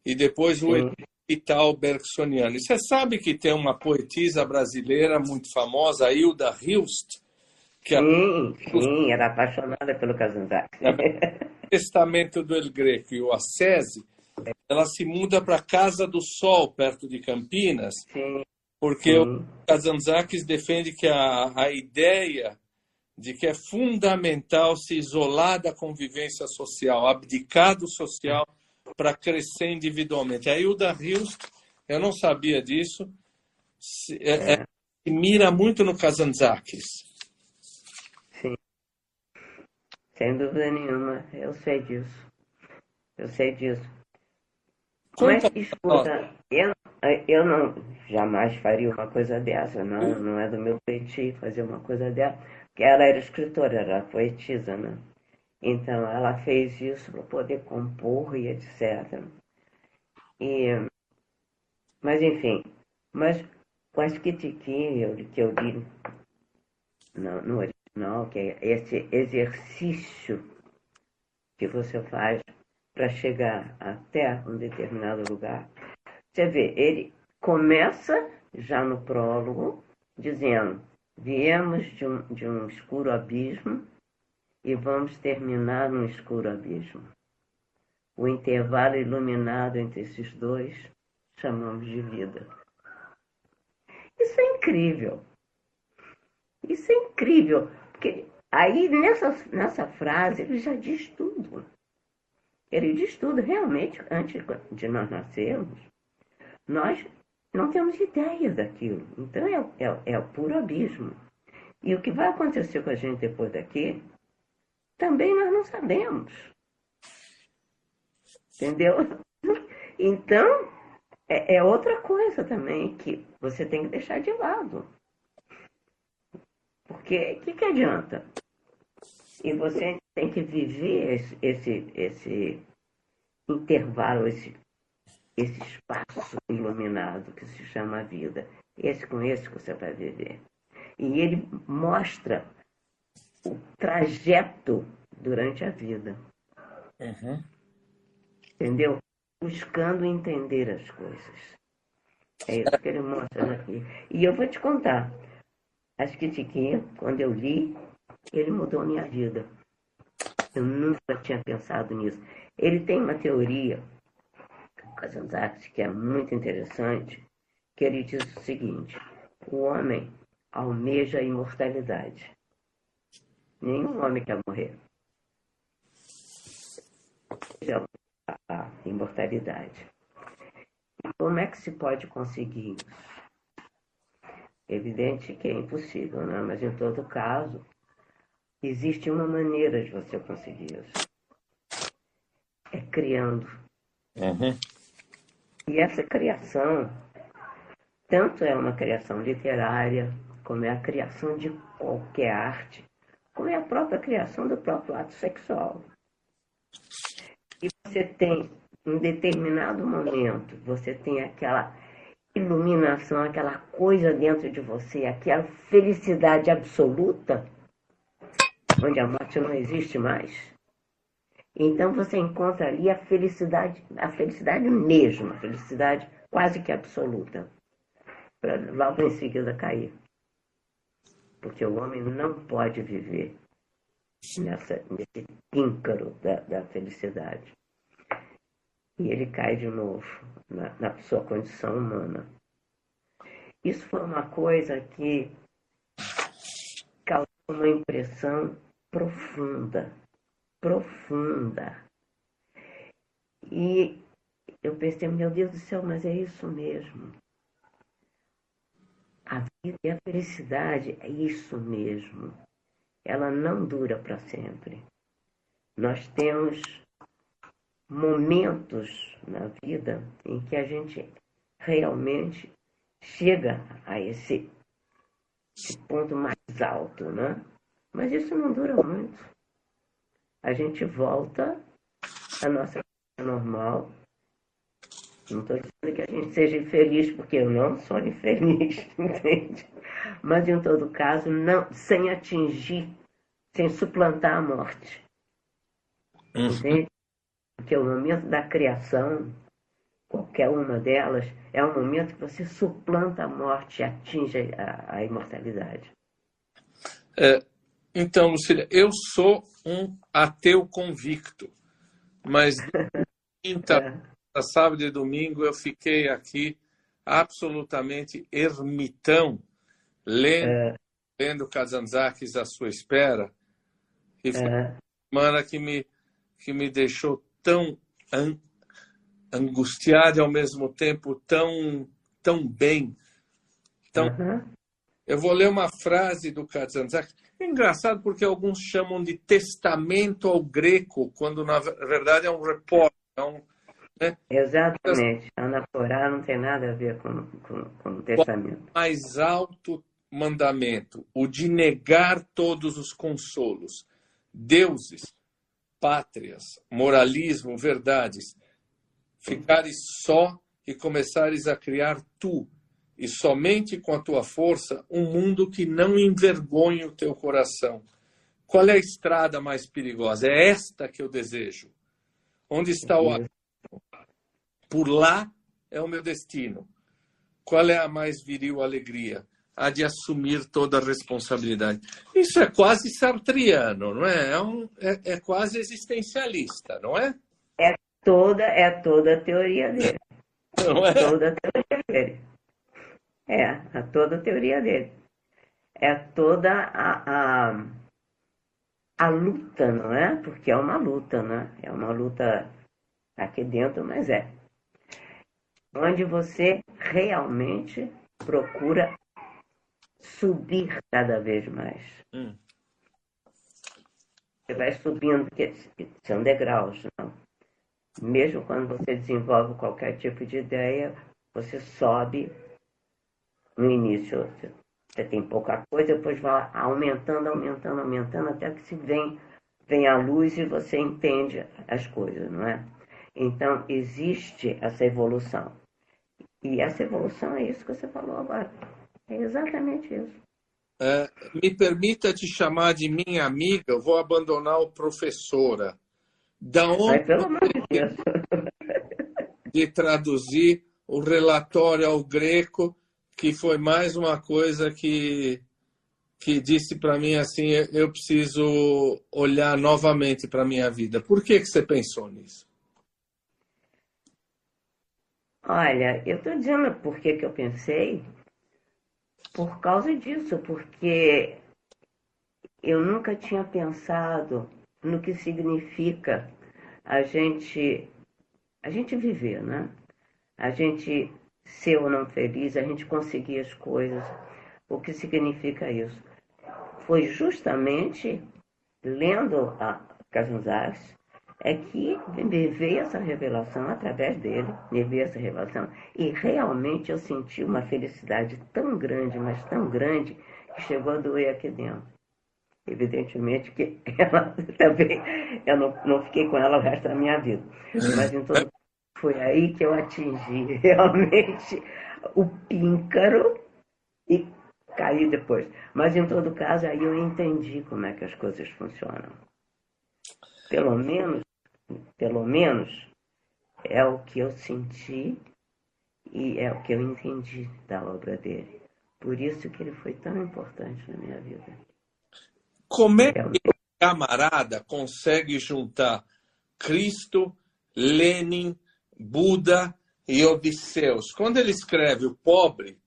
e depois o hospital bergsoniano. E você sabe que tem uma poetisa brasileira muito famosa, Hilda Hilst, que sim, sim, era apaixonada pelo Kazanzak. O Testamento do El Greco e o Assese, ela se muda para a Casa do Sol, perto de Campinas, sim. Porque uhum. o Kazantzakis defende que a, a ideia de que é fundamental se isolar da convivência social, abdicar do social para crescer individualmente. A Hilda Rios, eu não sabia disso, se, é, é. É, mira muito no Kazantzakis. Sim, sem dúvida nenhuma, eu sei disso. Eu sei disso. Mas, escuta, eu, eu não jamais faria uma coisa dessa, não, não é do meu feitio fazer uma coisa dessa, porque ela era escritora, era poetisa, né? Então ela fez isso para poder compor e etc. E, mas, enfim, mas o Asquitiquim, que eu li no, no original, que é esse exercício que você faz para chegar até um determinado lugar, você vê, ele começa já no prólogo, dizendo: viemos de um, de um escuro abismo e vamos terminar num escuro abismo. O intervalo iluminado entre esses dois chamamos de vida. Isso é incrível. Isso é incrível. Porque aí nessa, nessa frase ele já diz tudo. Ele diz tudo. Realmente, antes de nós nascermos, nós não temos ideia daquilo. Então é, é, é o puro abismo. E o que vai acontecer com a gente depois daqui, também nós não sabemos. Entendeu? Então, é, é outra coisa também que você tem que deixar de lado. Porque o que, que adianta? E você tem que viver esse, esse, esse intervalo, esse, esse espaço iluminado que se chama vida. Esse com esse que você vai viver. E ele mostra o trajeto durante a vida. Uhum. Entendeu? Buscando entender as coisas. É isso que ele mostra aqui. E eu vou te contar. Acho que Tiquinha, quando eu li, ele mudou a minha vida. Eu nunca tinha pensado nisso. Ele tem uma teoria, Kazantzakis, que é muito interessante, que ele diz o seguinte: o homem almeja a imortalidade. Nenhum homem quer morrer. A imortalidade. E como é que se pode conseguir isso? Evidente que é impossível, né? mas em todo caso, existe uma maneira de você conseguir isso. É criando. Uhum. E essa criação, tanto é uma criação literária, como é a criação de qualquer arte, como é a própria criação do próprio ato sexual. E você tem, em determinado momento, você tem aquela iluminação, aquela coisa dentro de você, aquela felicidade absoluta, onde a morte não existe mais. Então você encontra ali a felicidade, a felicidade mesmo, a felicidade quase que absoluta, para logo em seguida cair porque o homem não pode viver nessa, nesse íncaro da, da felicidade. E ele cai de novo na, na sua condição humana. Isso foi uma coisa que causou uma impressão profunda, profunda. E eu pensei, meu Deus do céu, mas é isso mesmo. A vida e a felicidade é isso mesmo. Ela não dura para sempre. Nós temos momentos na vida em que a gente realmente chega a esse, esse ponto mais alto, né? Mas isso não dura muito. A gente volta à nossa vida normal não estou dizendo que a gente seja infeliz, porque eu não sou infeliz, entende? Mas, em todo caso, não, sem atingir, sem suplantar a morte. Uhum. Entende? Porque o momento da criação, qualquer uma delas, é um momento que você suplanta a morte e atinge a, a imortalidade. É, então, Lucília, eu sou um ateu convicto, mas quinta sábado e domingo eu fiquei aqui absolutamente ermitão, lendo, é. lendo Kazantzakis à sua espera. E foi é. uma semana que me, que me deixou tão an, angustiado e ao mesmo tempo tão, tão bem. Tão... Uhum. Eu vou ler uma frase do Kazantzakis. É engraçado porque alguns chamam de testamento ao greco, quando na verdade é um repórter, é um, né? Exatamente. Anaporá não tem nada a ver com, com, com o testamento. O mais alto mandamento, o de negar todos os consolos, deuses, pátrias, moralismo, verdades, ficares só e começares a criar tu, e somente com a tua força, um mundo que não envergonhe o teu coração. Qual é a estrada mais perigosa? É esta que eu desejo. Onde está o? Por lá é o meu destino. Qual é a mais viril alegria? A de assumir toda a responsabilidade. Isso é quase sartriano, não é? É, um, é, é quase existencialista, não é? É toda, é toda a teoria dele. Não é? Toda a teoria dele. É, é toda a teoria dele. É toda a, a, a luta, não é? Porque é uma luta, né? É uma luta aqui dentro, mas é. Onde você realmente procura subir cada vez mais. Hum. Você vai subindo, porque são degraus, não? Mesmo quando você desenvolve qualquer tipo de ideia, você sobe no início. Você tem pouca coisa, depois vai aumentando, aumentando, aumentando, até que se vem, vem a luz e você entende as coisas, não é? Então, existe essa evolução. E essa evolução é isso que você falou agora. É exatamente isso. É, me permita te chamar de minha amiga, eu vou abandonar o professora. Da onde de, de traduzir o relatório ao greco, que foi mais uma coisa que, que disse para mim assim, eu preciso olhar novamente para minha vida. Por que, que você pensou nisso? Olha, eu estou dizendo por que, que eu pensei, por causa disso, porque eu nunca tinha pensado no que significa a gente a gente viver, né? A gente ser ou não feliz, a gente conseguir as coisas. O que significa isso? Foi justamente lendo a Kazunzakis é que me veio essa revelação através dele, me veio essa revelação. E realmente eu senti uma felicidade tão grande, mas tão grande, que chegou a doer aqui dentro. Evidentemente que ela também, eu não, não fiquei com ela o resto da minha vida. Mas em todo foi aí que eu atingi realmente o píncaro e caí depois. Mas em todo caso, aí eu entendi como é que as coisas funcionam. Pelo menos pelo menos, é o que eu senti e é o que eu entendi da obra dele. Por isso que ele foi tão importante na minha vida. Como é que o camarada consegue juntar Cristo, Lenin, Buda e Odisseus? Quando ele escreve o pobre,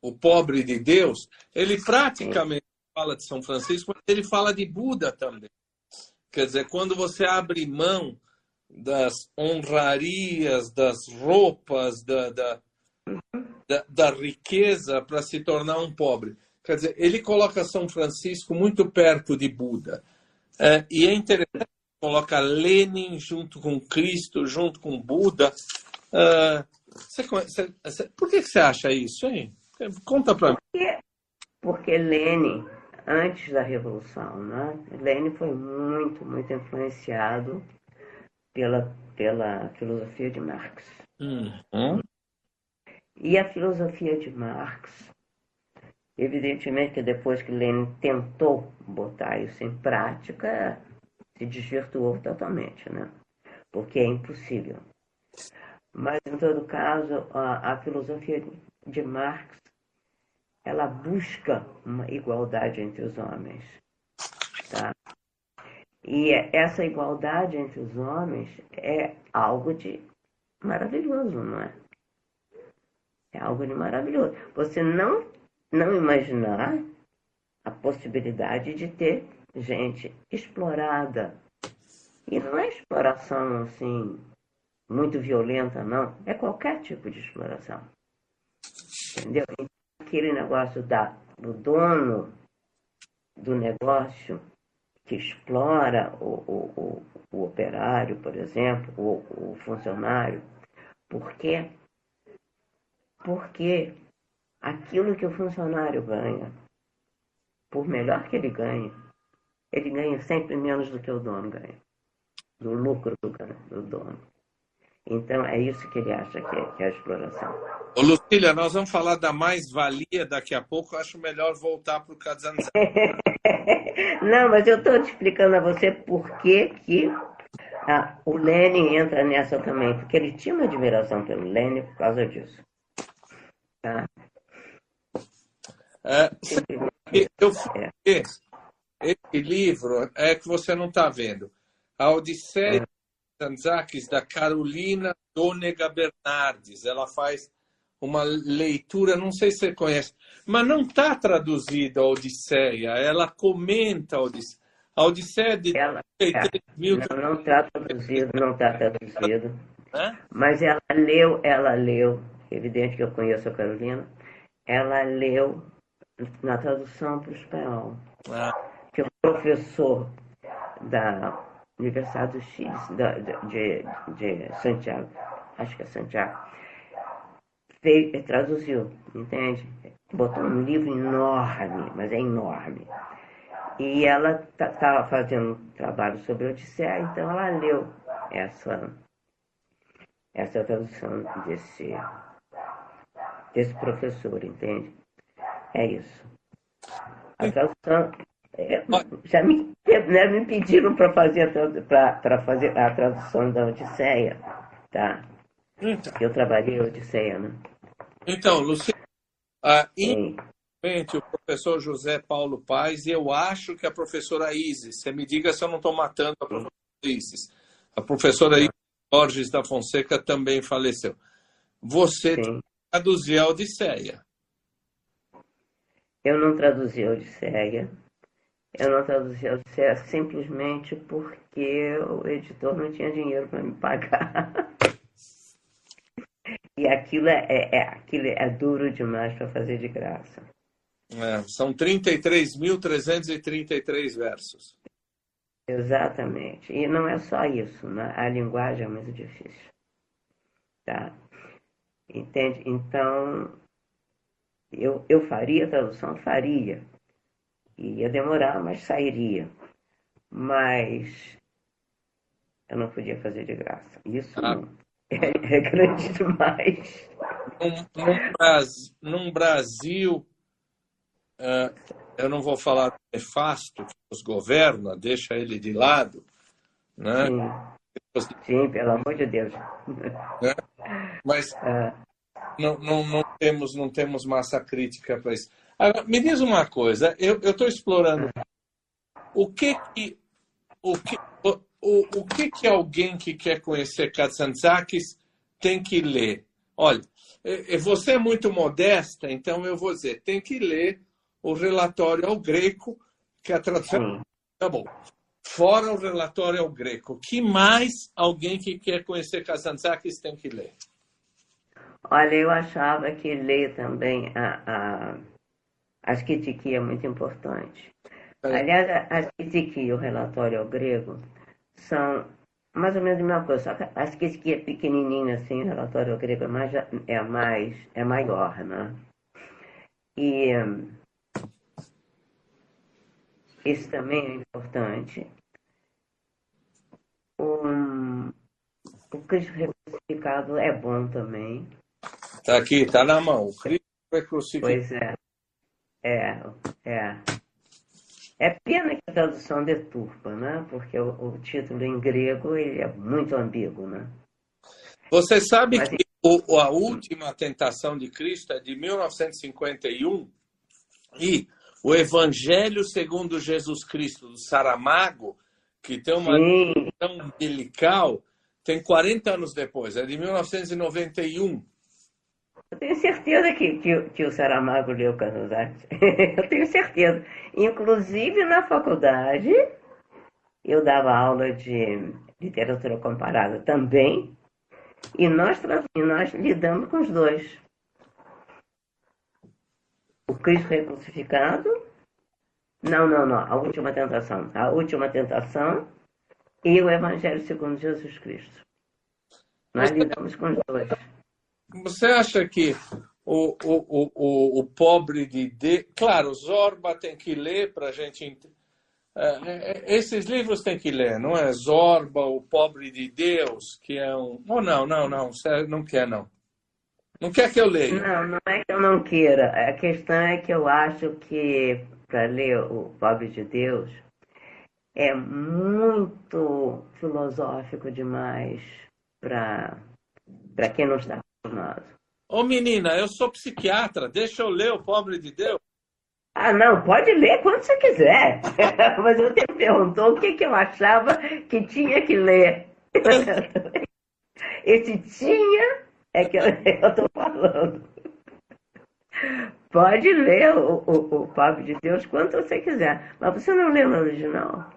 o pobre de Deus, ele praticamente fala de São Francisco, mas ele fala de Buda também. Quer dizer, quando você abre mão das honrarias, das roupas, da, da, da, da riqueza para se tornar um pobre. Quer dizer, ele coloca São Francisco muito perto de Buda. É, e é interessante, coloca Lenin junto com Cristo, junto com Buda. É, você, você, por que você acha isso, hein? Conta para mim. Porque Lenin antes da Revolução. Né? Lenin foi muito, muito influenciado pela, pela filosofia de Marx. Uhum. E a filosofia de Marx, evidentemente depois que Lenin tentou botar isso em prática, se desvirtuou totalmente, né? porque é impossível. Mas, em todo caso, a, a filosofia de Marx ela busca uma igualdade entre os homens. Tá? E essa igualdade entre os homens é algo de maravilhoso, não é? É algo de maravilhoso. Você não, não imaginar a possibilidade de ter gente explorada. E não é exploração assim, muito violenta, não. É qualquer tipo de exploração. Entendeu? aquele negócio da, do dono do negócio que explora o, o, o, o operário, por exemplo, o, o funcionário. Por quê? Porque aquilo que o funcionário ganha, por melhor que ele ganhe, ele ganha sempre menos do que o dono ganha, do lucro do, do dono. Então, é isso que ele acha que é, que é a exploração. Ô, Lucília, nós vamos falar da mais-valia daqui a pouco. Eu acho melhor voltar para o Kazanzaki. Não, mas eu estou te explicando a você por que, que ah, o Lenin entra nessa também. Porque ele tinha uma admiração pelo Lenin por causa disso. Tá? É, eu é. Esse livro é que você não está vendo. A Odisseia Tanzakis, da Carolina Donega Bernardes. Ela faz uma leitura, não sei se você conhece, mas não está traduzida a Odisseia. Ela comenta a Odisseia. A Odisseia de ela, mil... Não está traduzido, não está traduzido. Mas ela leu, ela leu, evidente que eu conheço a Carolina, ela leu na tradução para o espanhol. Ah. Que o professor da Universidade do Chile, de, de, de Santiago, acho que é Santiago, fez, traduziu, entende? Botou um livro enorme, mas é enorme. E ela estava fazendo um trabalho sobre Odisseia, então ela leu essa, essa tradução desse, desse professor, entende? É isso. A tradução é, já me, né, me pediram para fazer, fazer a tradução da Odisseia, tá? Então. Eu trabalhei a Odisseia, né? Então, Luciano, uh, infelizmente o professor José Paulo Paz e eu acho que a professora Isis, você me diga se eu não estou matando a professora Isis. A professora Isis Borges da Fonseca também faleceu. Você traduziu a Odisseia. Eu não traduzi a Odisseia. Eu não traduzi a Odisseia simplesmente porque o editor não tinha dinheiro para me pagar. e aquilo é, é, é, aquilo é duro demais para fazer de graça. É, são 33.333 versos. Exatamente. E não é só isso, né? a linguagem é muito difícil. Tá? Entende? Então, eu, eu faria a tradução? Faria. Ia demorar, mas sairia. Mas eu não podia fazer de graça. Isso ah. é, é, grande demais. Num, num, Brasil, num Brasil uh, eu não vou falar nefasto que nos governa, deixa ele de lado. Né? Sim. Sim pelo amor de Deus. Né? Mas ah. não, não, não, temos, não temos massa crítica para isso. Agora, me diz uma coisa, eu estou explorando o que que o que o, o, o que que alguém que quer conhecer Katsantzakis tem que ler? Olha, você é muito modesta, então eu vou dizer, tem que ler o relatório ao greco, que a tradução tá bom. Fora o relatório ao greco, que mais alguém que quer conhecer Katsantzakis tem que ler? Olha, eu achava que ler também a, a a esquitiquia é muito importante. É. Aliás, a esquitiquia e o relatório ao grego são mais ou menos a mesma coisa, só que a esquitiquia é pequenininha assim, o relatório ao grego é mais, é mais, é maior, né? E isso também é importante. Um, o Cristo crucificado é bom também. Está aqui, está na mão. O Cristo foi crucificado. Pois é. É, é. É pena que a tradução deturpa, né? Porque o, o título em grego ele é muito ambíguo, né? Você sabe Mas, que o, a última tentação de Cristo é de 1951 e o Evangelho segundo Jesus Cristo do Saramago, que tem uma tão umbilical, tem 40 anos depois, é de 1991. Eu tenho certeza que, que, que o Saramago leu Canuzati. eu tenho certeza. Inclusive na faculdade, eu dava aula de literatura comparada também, e nós, e nós lidamos com os dois. O Cristo crucificado. Não, não, não. A última tentação. A última tentação e o Evangelho segundo Jesus Cristo. Nós lidamos com os dois. Você acha que o, o, o, o pobre de, de. Claro, Zorba tem que ler para a gente. É, esses livros tem que ler, não é? Zorba, O Pobre de Deus, que é um. Oh, não, não, não, você não quer, não. Não quer que eu leia? Não, não é que eu não queira. A questão é que eu acho que para ler O Pobre de Deus é muito filosófico demais para quem não está acostumado. Ô menina, eu sou psiquiatra, deixa eu ler O Pobre de Deus. Ah, não, pode ler quando você quiser. Mas você perguntou o que, que eu achava que tinha que ler. Esse tinha é que eu estou falando. Pode ler o, o, o Papo de Deus quanto você quiser, mas você não lê no original.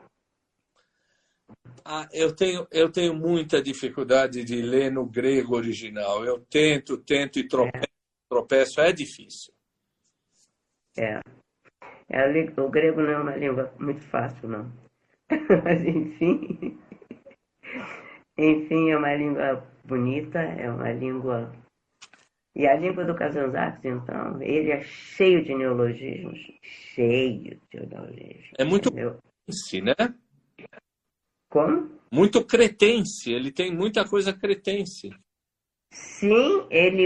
Ah, eu tenho, eu tenho muita dificuldade de ler no grego original. Eu tento, tento e tropeço, é. tropeço é difícil. É. é. O grego não é uma língua muito fácil, não. Mas, enfim. Enfim, é uma língua bonita, é uma língua. E a língua do Kazanzakis, então, ele é cheio de neologismos. Cheio de neologismos. É muito cretense, né? Como? Muito cretense, ele tem muita coisa cretense. Sim, ele,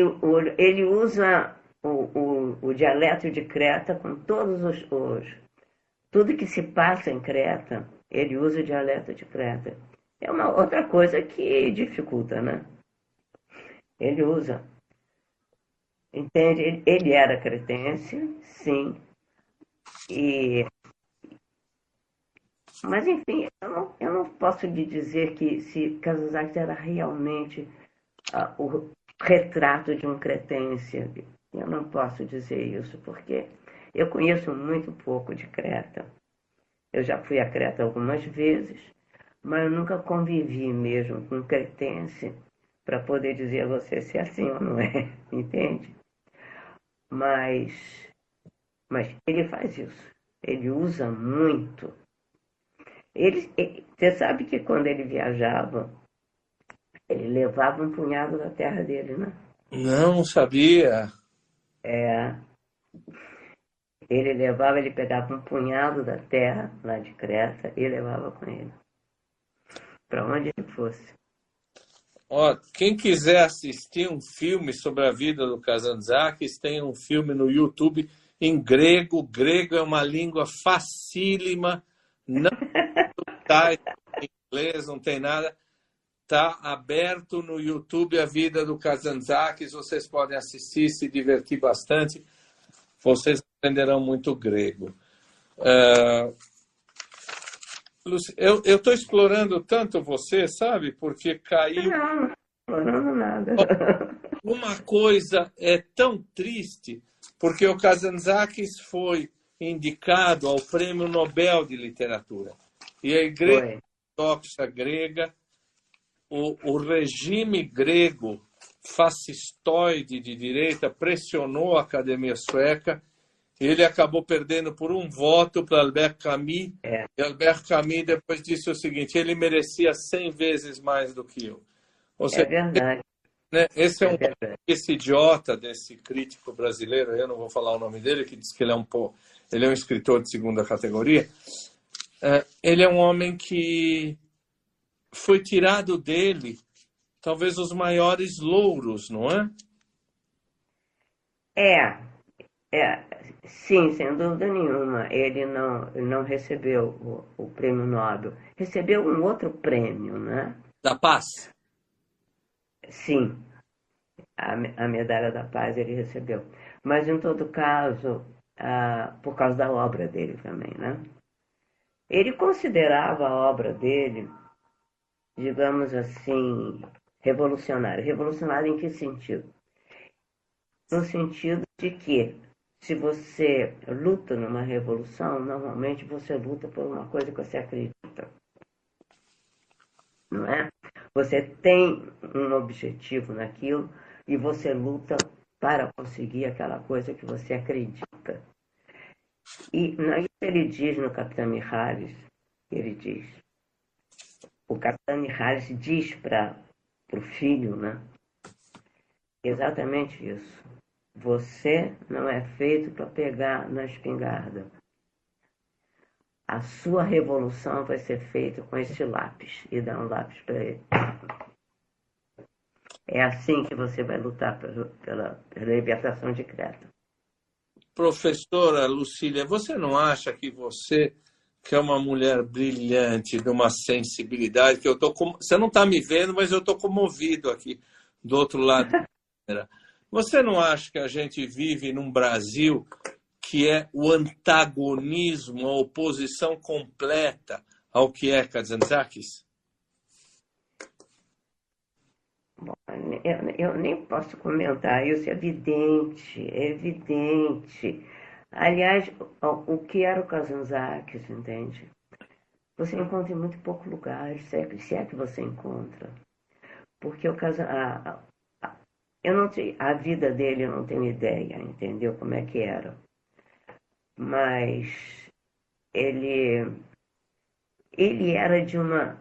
ele usa o, o, o dialeto de Creta com todos os, os. Tudo que se passa em Creta, ele usa o dialeto de Creta. É uma outra coisa que dificulta, né? Ele usa. Entende? Ele era cretense, sim. E... Mas, enfim, eu não, eu não posso lhe dizer que se Kazantzakis era realmente uh, o retrato de um cretense. Eu não posso dizer isso, porque eu conheço muito pouco de Creta. Eu já fui a Creta algumas vezes, mas eu nunca convivi mesmo com cretense para poder dizer a você se é assim ou não é, entende? Mas, mas ele faz isso, ele usa muito. Ele, ele, você sabe que quando ele viajava, ele levava um punhado da terra dele, né? Não sabia. É. Ele levava, ele pegava um punhado da terra lá de Creta e levava com ele para onde ele fosse. Ó, quem quiser assistir um filme sobre a vida do Kazantzakis, tem um filme no YouTube em grego. Grego é uma língua facílima, não tá em inglês, não tem nada. Está aberto no YouTube a vida do Kazantzakis. Vocês podem assistir, se divertir bastante. Vocês aprenderão muito grego. Uh, eu estou explorando tanto você, sabe? Porque caiu. Não, explorando nada. Uma coisa é tão triste, porque o Kazantzakis foi indicado ao Prêmio Nobel de Literatura. E a Igreja Ortodoxa Grega, o, o regime grego fascistoide de direita pressionou a Academia Sueca ele acabou perdendo por um voto para Albert Camus. É. E Albert Camus depois disse o seguinte: ele merecia 100 vezes mais do que eu. Ou seja, é verdade. Né, esse é, um, é esse idiota desse crítico brasileiro, eu não vou falar o nome dele, que diz que ele é um ele é um escritor de segunda categoria. É, ele é um homem que foi tirado dele talvez os maiores louros, não é? É, é, sim, sem dúvida nenhuma. Ele não, não recebeu o, o prêmio Nobel. Recebeu um outro prêmio, né? Da Paz? Sim. A, a medalha da paz ele recebeu. Mas, em todo caso, por causa da obra dele também, né? Ele considerava a obra dele, digamos assim, revolucionária. Revolucionária em que sentido? No sentido de que se você luta numa revolução, normalmente você luta por uma coisa que você acredita. Não é? Você tem um objetivo naquilo e você luta para conseguir aquela coisa que você acredita. E ele diz no Capitão Mihalis, ele diz, o Capitão Mihalis diz para o filho, né? Exatamente isso. Você não é feito para pegar na espingarda. a sua revolução vai ser feita com este lápis e dá um lápis para ele. É assim que você vai lutar pela, pela libertação de Creta. Professora Lucília, você não acha que você, que é uma mulher brilhante, de uma sensibilidade, que eu tô com... você não está me vendo, mas eu estou comovido aqui do outro lado. Você não acha que a gente vive num Brasil que é o antagonismo, a oposição completa ao que é Kazantzakis? Bom, eu, eu, nem posso comentar isso, é evidente, é evidente. Aliás, o, o que era o Kazantzakis, entende? Você encontra em muito poucos lugares, se é, se é que você encontra. Porque o Kazantzakis, eu não a vida dele eu não tenho ideia, entendeu como é que era. Mas ele ele era de uma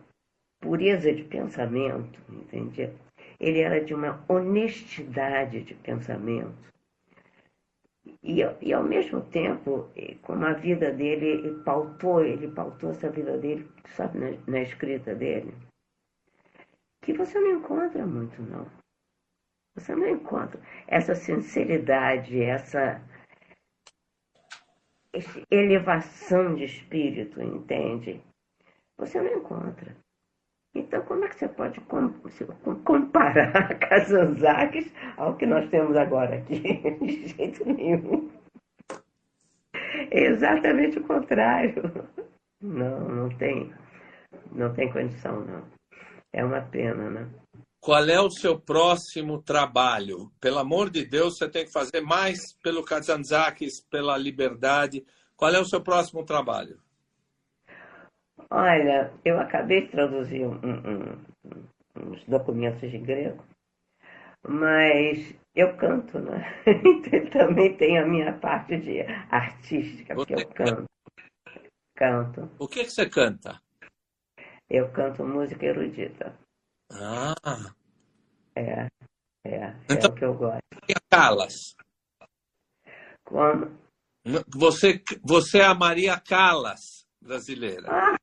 pureza de pensamento, entende? Ele era de uma honestidade de pensamento. E, e ao mesmo tempo, como a vida dele ele pautou, ele pautou essa vida dele, sabe, na, na escrita dele, que você não encontra muito, não. Você não encontra essa sinceridade, essa elevação de espírito, entende? Você não encontra. Então, como é que você pode comparar Kazantzakis ao que nós temos agora aqui? De jeito nenhum. É exatamente o contrário. Não, não tem. Não tem condição, não. É uma pena, né? Qual é o seu próximo trabalho? Pelo amor de Deus, você tem que fazer mais pelo Kazantzakis, pela liberdade. Qual é o seu próximo trabalho? Olha, eu acabei de traduzir um, um, uns documentos de grego, mas eu canto, né? Então, também tem a minha parte de artística, porque eu canto. Canto. O que, que você canta? Eu canto música erudita. Ah. É, é, é então, o que eu gosto. Maria Calas. Como? Você, você é a Maria Calas brasileira. Ah,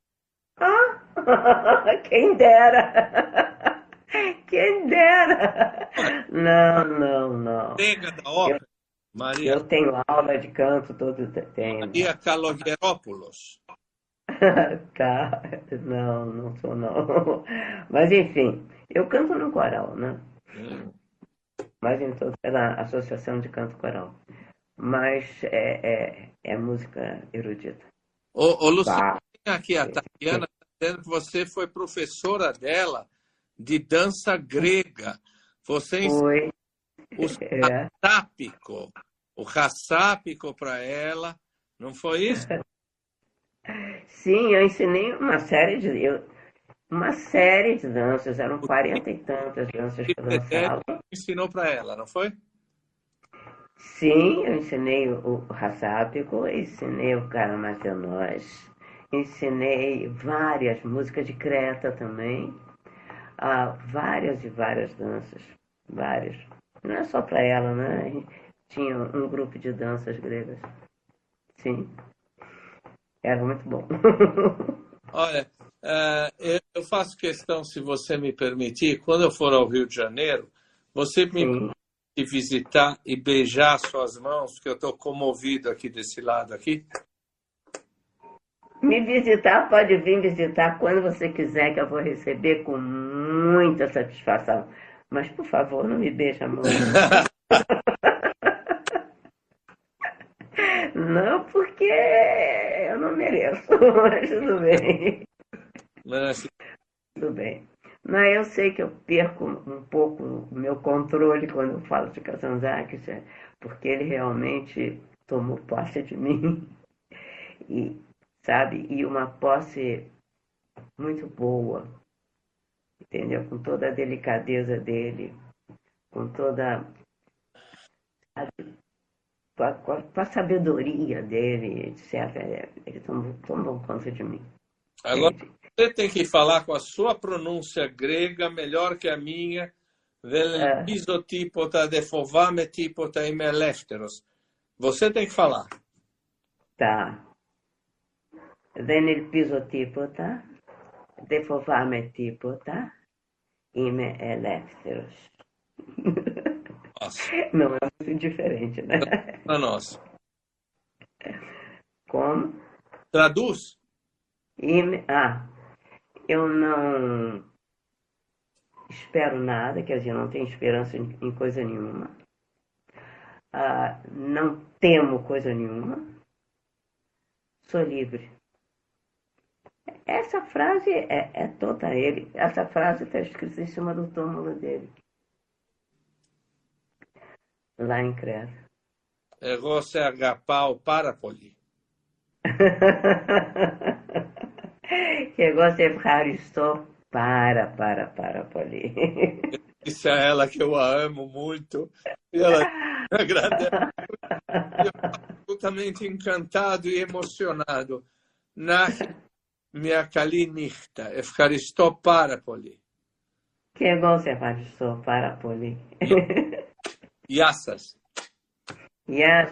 quem dera. Quem dera. Não, não, não. Pega da ópera. Eu, Maria. Eu tenho aula de canto todo tempo. Maria Calogherópolis. tá, não, não sou não. Mas enfim, eu canto no coral, né? Hum. Mas então é na Associação de Canto Coral. Mas é, é, é música erudita. Ô, ô Luciano, tá. aqui a Tatiana dizendo que você foi professora dela de dança grega. Você foi. o é. o rassápico para ela, não foi isso? Sim, eu ensinei uma série de. Eu, uma série de danças, eram quarenta e tantas danças que eu dançava. ensinou para ela, não foi? Sim, eu ensinei o Rassápico, ensinei o Caramacionós, ensinei várias músicas de Creta também, ah, várias e várias danças, várias. Não é só para ela, né? Tinha um grupo de danças gregas. Sim. Era muito bom. Olha, uh, eu faço questão, se você me permitir, quando eu for ao Rio de Janeiro, você me Sim. visitar e beijar suas mãos, que eu estou comovido aqui desse lado aqui. Me visitar, pode vir visitar quando você quiser, que eu vou receber com muita satisfação. Mas, por favor, não me beije a mão. Não, porque eu não mereço, mas tudo bem. Mas... Tudo bem. Mas eu sei que eu perco um pouco o meu controle quando eu falo de Kazanzakis, porque ele realmente tomou posse de mim. E, sabe, e uma posse muito boa, entendeu? Com toda a delicadeza dele, com toda com a, com a, sabedoria dele, etc. Ele tomou, tomou conta de mim. Agora, você tem que falar com a sua pronúncia grega melhor que a minha. Velipizotipota defovame tipota imelefteros. Você tem que falar. Tá Δεν ελπίζω τίποτα, δεν φοβάμαι τίποτα, είμαι ελεύθερος. Nossa, Não é muito diferente, né? pra nós. Como? Traduz? Ime- Ah, eu não espero nada, quer dizer, não tenho esperança em, em coisa nenhuma. Ah, não temo coisa nenhuma. Sou livre. Essa frase é, é toda ele. Essa frase está escrita em cima do túmulo dele. Lá em Creta. É você agapau para polir. que você é estou para, para, para polir. Disse a ela que eu a amo muito. E ela agradece. Eu estou absolutamente encantado e emocionado. Na μια καλή νύχτα. Ευχαριστώ πάρα πολύ. Και εγώ σε ευχαριστώ πάρα πολύ. Γεια σας. Γεια.